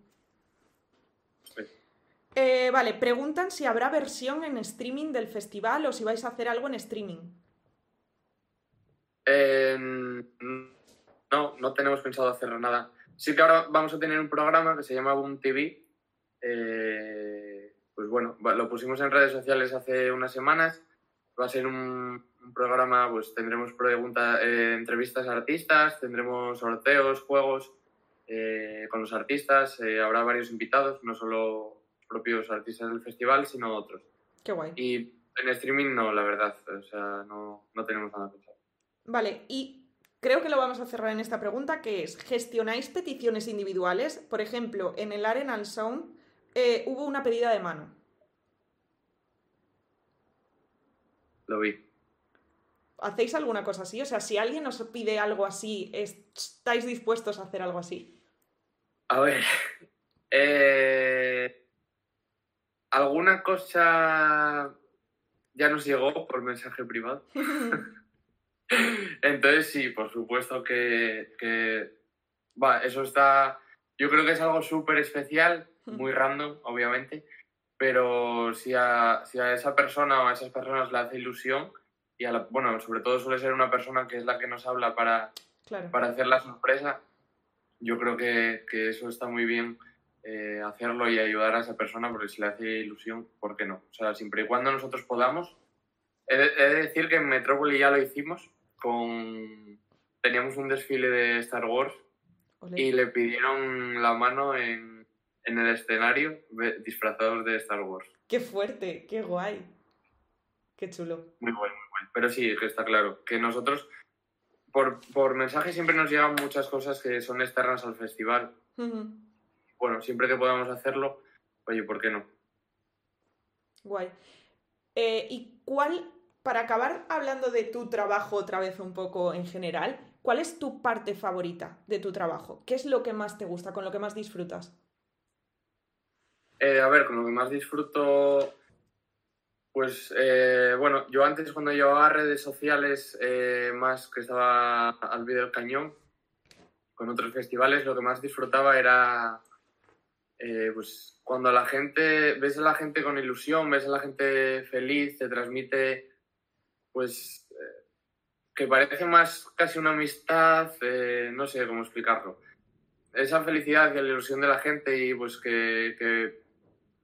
Eh, vale, preguntan si habrá versión en streaming del festival o si vais a hacer algo en streaming. no, no tenemos pensado hacerlo nada. Sí que ahora vamos a tener un programa que se llama Boom TV. Eh, pues bueno, lo pusimos en redes sociales hace unas semanas. Va a ser un, programa, pues tendremos preguntas, eh, entrevistas a artistas, tendremos sorteos, juegos con los artistas, habrá varios invitados, no solo propios artistas del festival, sino otros. Qué guay. Y en streaming no, la verdad, o sea, no, tenemos nada pensado. Vale, y creo que lo vamos a cerrar en esta pregunta, que es, ¿gestionáis peticiones individuales? Por ejemplo, en el Arenal Sound hubo una pedida de mano. Lo vi. ¿Hacéis alguna cosa así? O sea, si alguien os pide algo así, ¿estáis dispuestos a hacer algo así? A ver. Eh, alguna cosa ya nos llegó por mensaje privado. Entonces sí, por supuesto que, va, eso está. Yo creo que es algo súper especial, muy random, obviamente. Pero si a, si a esa persona o a esas personas le hace ilusión, y bueno, sobre todo suele ser una persona que es la que nos habla para, para hacer la sorpresa. Yo creo que, que eso está muy bien eh, hacerlo y ayudar a esa persona porque si le hace ilusión, ¿por qué no? O sea, siempre y cuando nosotros podamos. He de, decir que en Metrópoli ya lo hicimos con... Teníamos un desfile de Star Wars y le pidieron la mano en, en el escenario disfrazados de Star Wars. ¡Qué fuerte! ¡Qué guay! ¡Qué chulo! Muy bueno. Pero sí, que está claro. Que nosotros, por, por mensaje, siempre nos llegan muchas cosas que son externas al festival. Bueno, siempre que podamos hacerlo, oye, ¿por qué no? Guay. Eh, ¿Y cuál, para acabar hablando de tu trabajo otra vez un poco en general, cuál es tu parte favorita de tu trabajo? ¿Qué es lo que más te gusta, con lo que más disfrutas? Eh, a ver, con lo que más disfruto pues eh, bueno, yo antes cuando llevaba redes sociales eh, más que estaba al pie del cañón con otros festivales, lo que más disfrutaba era eh, pues cuando la gente, ves a la gente con ilusión, ves a la gente feliz, te transmite pues que parece más casi una amistad, no sé cómo explicarlo. Esa felicidad y la ilusión de la gente y pues que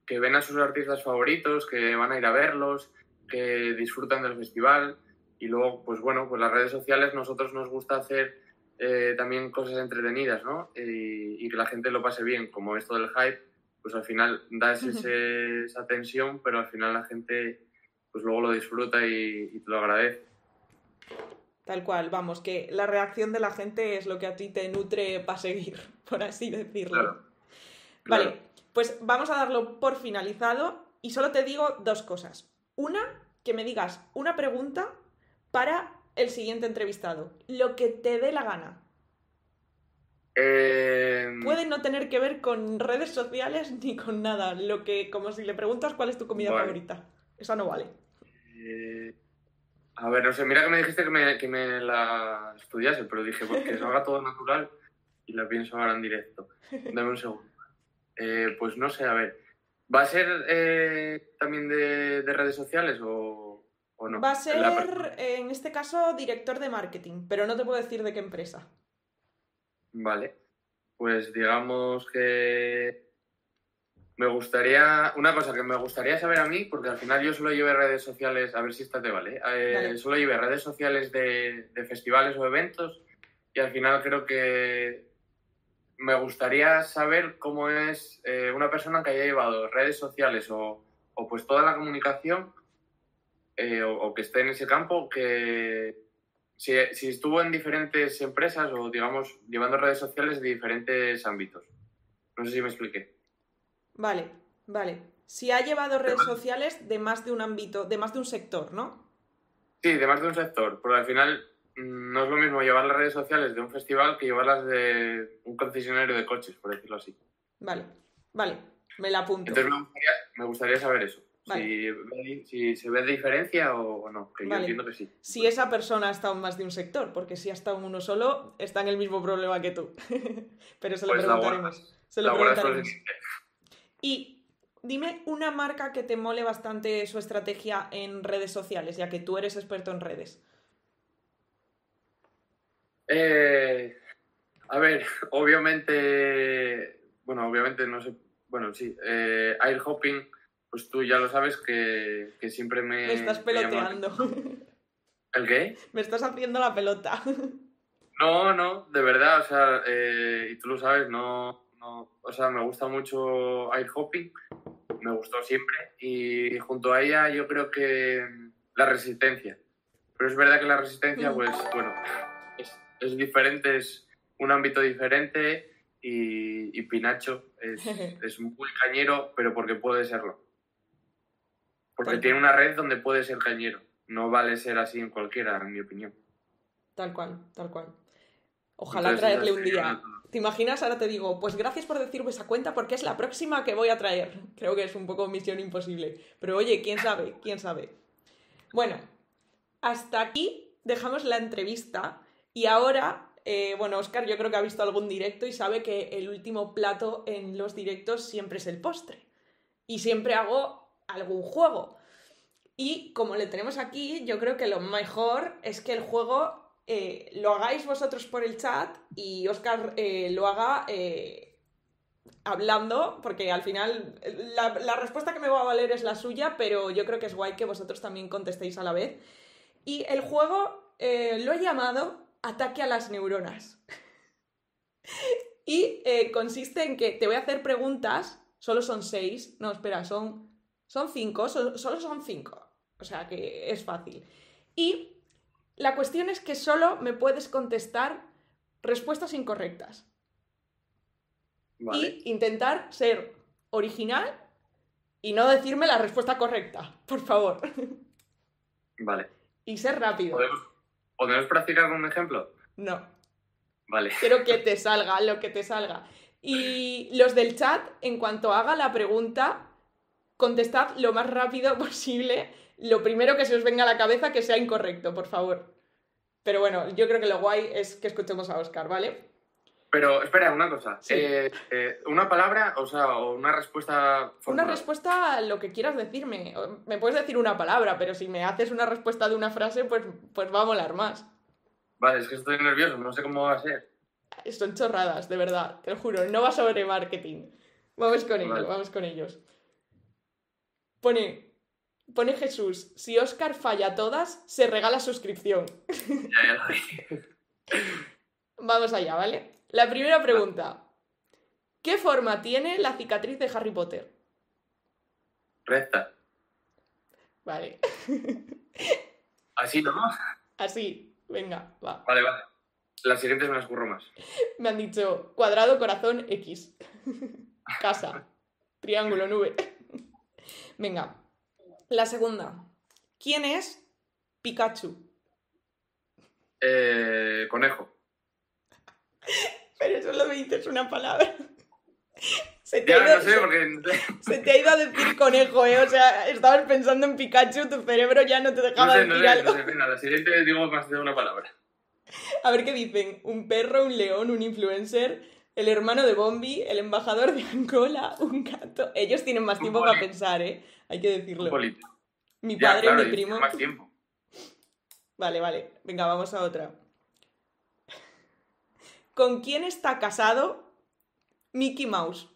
que ven a sus artistas favoritos, que van a ir a verlos, que disfrutan del festival. Y luego, pues bueno, pues las redes sociales nosotros nos gusta hacer eh, también cosas entretenidas, ¿no? Y, que la gente lo pase bien, como esto del hype, pues al final da esa tensión, pero al final la gente pues luego lo disfruta y, te lo agradece. Tal cual, vamos, que la reacción de la gente es lo que a ti te nutre para seguir, por así decirlo. Vale, pues vamos a darlo por finalizado y solo te digo dos cosas. Una, que me digas una pregunta para el siguiente entrevistado. Lo que te dé la gana. Em, Puede no tener que ver con redes sociales ni con nada. Lo que, como si le preguntas cuál es tu comida favorita. Esa no vale. Eh, a ver, no sé, mira que me dijiste que me, que me la estudiase, pero dije, porque pues haga todo natural y la pienso ahora en directo. Dame un segundo. Eh, pues no sé, a ver. ¿Va a ser eh, también de, redes sociales o, no? Va a ser, en este caso, director de marketing, pero no te puedo decir de qué empresa. Vale. Pues digamos que me gustaría, una cosa que me gustaría saber a mí, porque al final yo solo llevo redes sociales, a ver si esta te vale, eh, solo llevo redes sociales de, de, festivales o eventos y al final creo que me gustaría saber cómo es eh, una persona que haya llevado redes sociales o, o pues toda la comunicación eh, o, que esté en ese campo, que si, si, estuvo en diferentes empresas o digamos llevando redes sociales de diferentes ámbitos. No sé si me expliqué. Vale, vale. Si ha llevado redes sociales de más de un ámbito, de más de un sector, ¿no? Sí, de más de un sector, porque al final mm, no es lo mismo llevar las redes sociales de un festival que llevarlas de un concesionario de coches, por decirlo así. Vale, vale, me la apunto. Entonces me gustaría, saber eso. Si, se ve diferencia o no, que yo entiendo que sí. Si esa persona ha estado en más de un sector, porque si ha estado en uno solo, está en el mismo problema que tú. Pero se lo pues preguntaremos. Se lo preguntaremos. Y dime una marca que te mole bastante su estrategia en redes sociales, ya que tú eres experto en redes. Eh, a ver, obviamente, bueno, obviamente no sé, bueno, sí, eh, Air Hopping, pues tú ya lo sabes que, siempre me... Me estás peloteando. ¿El qué? Me estás haciendo la pelota. No, no, de verdad, o sea, eh, y tú lo sabes, no, no, o sea, me gusta mucho Air Hopping, me gustó siempre, y junto a ella yo creo que la resistencia. Pero es verdad que la resistencia, pues, bueno, es, es diferente, es un ámbito diferente, y, Pinacho es, es muy cañero, pero porque puede serlo. Porque tiene una red donde puede ser cañero. No vale ser así en cualquiera, en mi opinión. Tal cual, tal cual. Ojalá traerle un día. ¿Te imaginas? Ahora te digo, pues gracias por decirme esa cuenta porque es la próxima que voy a traer. Creo que es un poco misión imposible. Pero oye, quién sabe, quién sabe. Bueno, hasta aquí dejamos la entrevista y ahora, eh, bueno, Oscar yo creo que ha visto algún directo y sabe que el último plato en los directos siempre es el postre. Y siempre hago algún juego. Y como le tenemos aquí, yo creo que lo mejor es que el juego eh, lo hagáis vosotros por el chat y Oscar eh, lo haga eh, hablando, porque al final la, la, respuesta que me va a valer es la suya, pero yo creo que es guay que vosotros también contestéis a la vez. Y el juego lo he llamado Ataque a las neuronas. y consiste en que te voy a hacer preguntas, solo son seis, no, espera, son son cinco, solo son cinco. O sea que es fácil. Y la cuestión es que solo me puedes contestar respuestas incorrectas. Y intentar ser original y no decirme la respuesta correcta, por favor. Vale. Y ser rápido. ¿Podemos, practicar un ejemplo? No. Vale. Quiero que te salga lo que te salga. Y los del chat, en cuanto haga la pregunta, contestad lo más rápido posible lo primero que se os venga a la cabeza que sea incorrecto, por favor. Pero bueno, yo creo que lo guay es que escuchemos a Oscar, ¿vale? Pero espera, una cosa. Eh, eh, una palabra, o sea, una respuesta. Una respuesta a lo que quieras decirme. Me puedes decir una palabra, pero si me haces una respuesta de una frase, pues, pues va a molar más. Vale, es que estoy nervioso, no sé cómo va a ser. Son chorradas, de verdad, te lo juro. No va sobre marketing. Vamos con ellos, vamos con ellos. Pone, pone Jesús, si Oscar falla todas, se regala suscripción. Vamos allá, ¿vale? La primera pregunta. ¿Qué forma tiene la cicatriz de Harry Potter? Recta. Vale. Así, ¿no? Así, venga, va. Vale, vale. Las siguientes me las curro más. Me han dicho cuadrado, corazón, X. Casa. Triángulo, nube. Venga, la segunda. ¿Quién es Pikachu? Eh, conejo. Pero solo me dices una palabra. Se te, ya, no sé, porque... se te ha ido a decir conejo, ¿eh? O sea, estabas pensando en Pikachu, tu cerebro ya no te dejaba no sé, decir algo. No sé, la siguiente digo más de una palabra. A ver qué dicen. Un perro, un león, un influencer, el hermano de Bombi, el embajador de Angola, un gato. Ellos tienen más tiempo para pensar, ¿eh? Hay que decirlo. Mi padre y mi primo. Más tiempo. Vale, vale. Venga, vamos a otra. ¿Con quién está casado Mickey Mouse?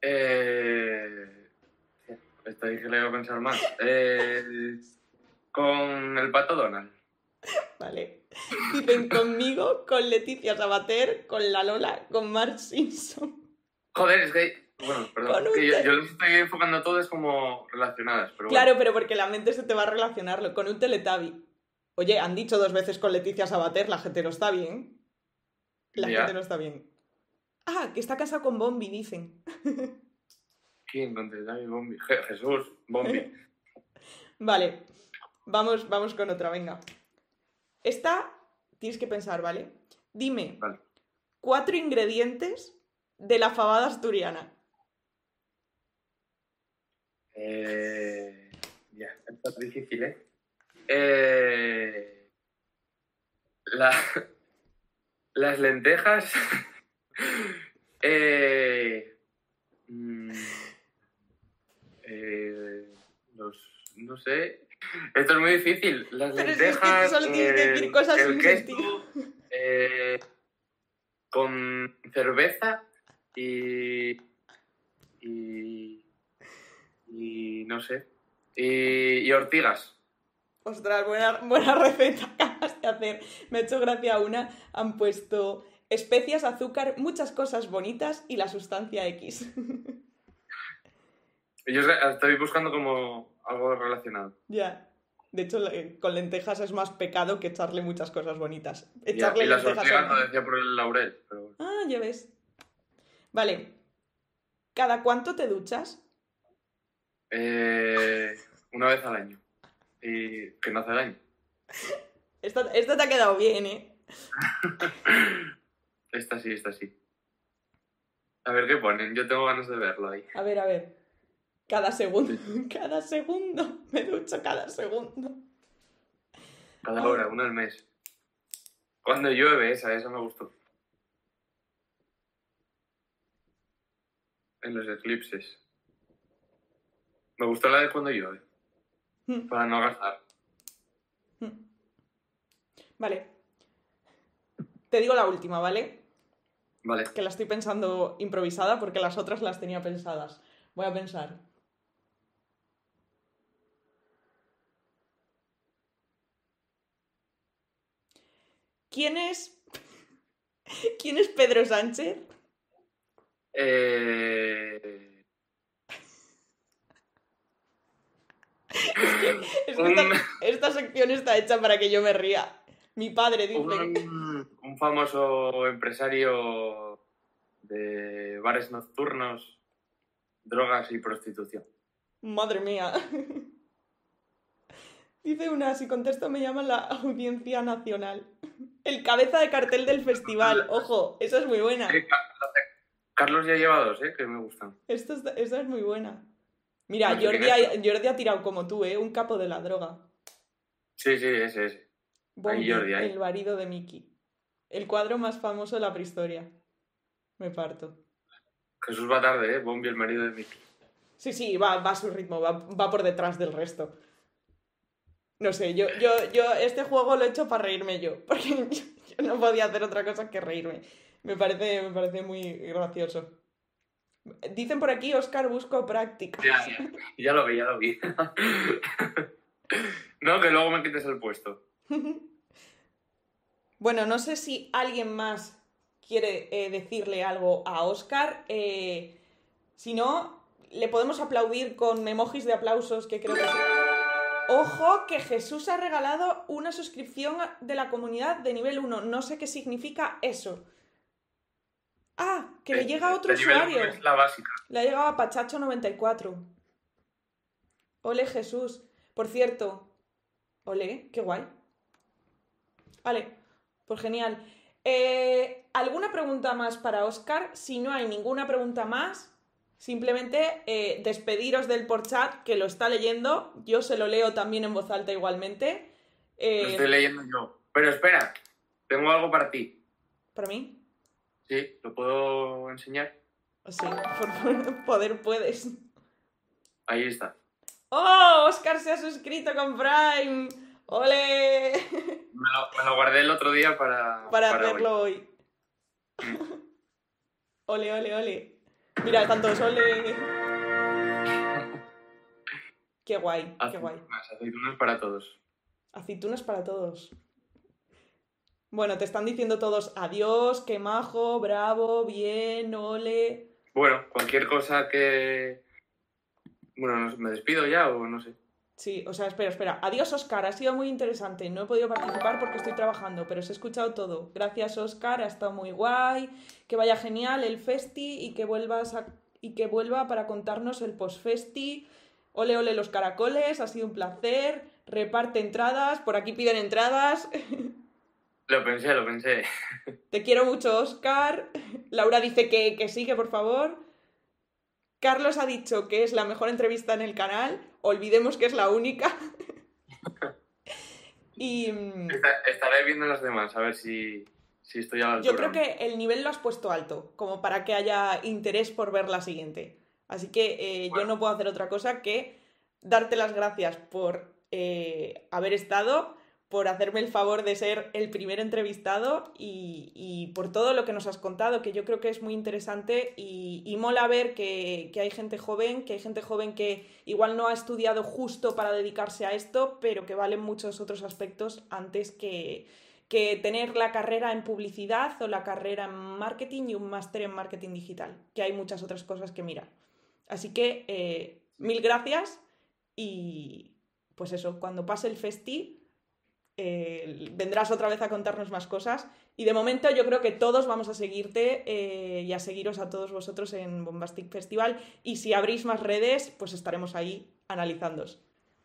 Eh... Esto dije que le iba a pensar más. Eh... Con el pato Donald. vale. Dicen conmigo, con Leticia Sabater, con la Lola, con Mark Simpson. Joder, es que. Bueno, perdón. yo, yo estoy enfocando todas como relacionadas. Pero claro, pero porque la mente se te va a relacionarlo con un teletabi. Oye, han dicho dos veces con Leticia Sabater, la gente no está bien. La gente no está bien. Ah, que está casado con Bombi, dicen. ¿Quién con Teletabi Bombi? Jesús, Bombi. vale, vamos, vamos con otra, venga. Esta tienes que pensar, ¿vale? Dime cuatro ingredientes de la fabada asturiana. Eh, ya, esto es difícil, ¿eh? eh las lentejas. eh, mm, eh, no sé. Esto es muy difícil. Las lentejas. solo tienes que decir cosas sin sentido. Eh, con cerveza y, y, y no sé, y, y ortigas. Ostras, buena, buena receta acabas de hacer. Me ha hecho gracia una. Han puesto especias, azúcar, muchas cosas bonitas y la sustancia X. Yo estoy buscando como algo relacionado. Ya. De hecho, con lentejas es más pecado que echarle muchas cosas bonitas. Echarle y las ortigas lo decía por el laurel. Ah, ya ves. Vale. ¿Cada cuánto te duchas? Eh, una vez al año. Y que no hace daño. Esta, te ha quedado bien, ¿eh? esta sí, esta sí. A ver qué ponen, yo tengo ganas de verlo ahí. A ver, a ver. Cada segundo, cada segundo. Me ducho cada segundo. Cada hora, una al mes. Cuando llueve, esa, esa me gustó. en los eclipses. Me gustó la de cuando llueve. Hmm. Para no gastar. Hmm. Vale. Te digo la última, ¿vale? Vale. Que la estoy pensando improvisada porque las otras las tenía pensadas. Voy a pensar. ¿Quién es. ¿Quién es Pedro Sánchez? Eh... esta, sección está hecha para que yo me ría. Mi padre dice. Un, famoso empresario de bares nocturnos, drogas y prostitución. Madre mía. Dice una, si contesto me llama la Audiencia Nacional. El cabeza de cartel del festival. Ojo, esa es muy buena. Carlos ya lleva dos, ¿eh? Que me gustan. Esta es muy buena. Mira, Jordi ha, ha, tirado como tú, ¿eh? Un capo de la droga. Sí, sí, ese, ese. Jordi, el marido de Mickey. El cuadro más famoso de la prehistoria. Me parto. Jesús va tarde, ¿eh? Bombi, el marido de Mickey. Sí, sí, va, va a su ritmo, va, por detrás del resto. No sé, yo, yo, yo este juego lo he hecho para reírme yo, porque yo no podía hacer otra cosa que reírme. Me parece, me parece muy gracioso. Dicen por aquí, Oscar, busco práctica. Ya, ya, lo vi, ya lo vi. no, que luego me quites el puesto. bueno, no sé si alguien más quiere eh, decirle algo a Oscar. Eh, si no, le podemos aplaudir con emojis de aplausos que creo que Ojo que Jesús ha regalado una suscripción de la comunidad de nivel 1. No sé qué significa eso. Ah, que le llega a otro usuario. Es la básica. Le ha llegado a Pachacho94. Ole Jesús. Por cierto. Ole, qué guay. Vale, pues genial. Eh, ¿Alguna pregunta más para Oscar? Si no hay ninguna pregunta más, simplemente eh, despediros del por chat que lo está leyendo. Yo se lo leo también en voz alta igualmente. Eh, lo estoy leyendo yo. Pero espera, tengo algo para ti. ¿Para mí? Sí, ¿lo puedo enseñar? Sí, por poder puedes. Ahí está. ¡Oh! Oscar se ha suscrito con Prime. ¡Ole! Me lo, guardé el otro día para. Para, hacerlo hoy. ole, ole, ole. Mira, tantos ole. Qué guay, qué guay. aceitunas para todos. Aceitunas para todos. Bueno, te están diciendo todos adiós, qué majo, bravo, bien, ole. Bueno, cualquier cosa que. Bueno, ¿me despido ya o no sé? Sí, o sea, espera, espera. Adiós, Oscar. Ha sido muy interesante. No he podido participar porque estoy trabajando, pero os he escuchado todo. Gracias, Oscar. Ha estado muy guay. Que vaya genial el festi y que vuelvas y que vuelva para contarnos el post-festi. Ole, ole los caracoles. Ha sido un placer. Reparte entradas. Por aquí piden entradas. Lo pensé, lo pensé. Te quiero mucho, Oscar. Laura dice que, que sí, que por favor. Carlos ha dicho que es la mejor entrevista en el canal olvidemos que es la única. y... Mm, estaré viendo las demás, a ver si, estoy a la altura. Yo creo que el nivel lo has puesto alto, como para que haya interés por ver la siguiente. Así que eh, yo no puedo hacer otra cosa que darte las gracias por eh, haber estado, por hacerme el favor de ser el primer entrevistado y, por todo lo que nos has contado, que yo creo que es muy interesante y, mola ver que, hay gente joven, que hay gente joven que igual no ha estudiado justo para dedicarse a esto, pero que valen muchos otros aspectos antes que, que tener la carrera en publicidad o la carrera en marketing y un máster en marketing digital, que hay muchas otras cosas que mirar. Así que eh, mil gracias y pues eso, cuando pase el festi eh, vendrás otra vez a contarnos más cosas. Y de momento yo creo que todos vamos a seguirte eh, y a seguiros a todos vosotros en Bombastic Festival. Y si abrís más redes, pues estaremos ahí analizándos.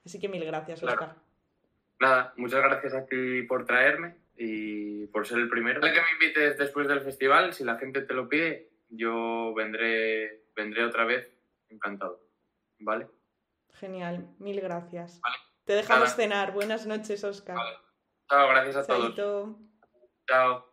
Así que mil gracias, Oscar. Nada, muchas gracias a ti por traerme y por ser el primero. que me invites después del festival, si la gente te lo pide, yo vendré, vendré otra vez encantado. ¿Vale? Genial, mil gracias. Te dejamos cenar. Buenas noches, Oscar. Chao, gracias a todos. Chao.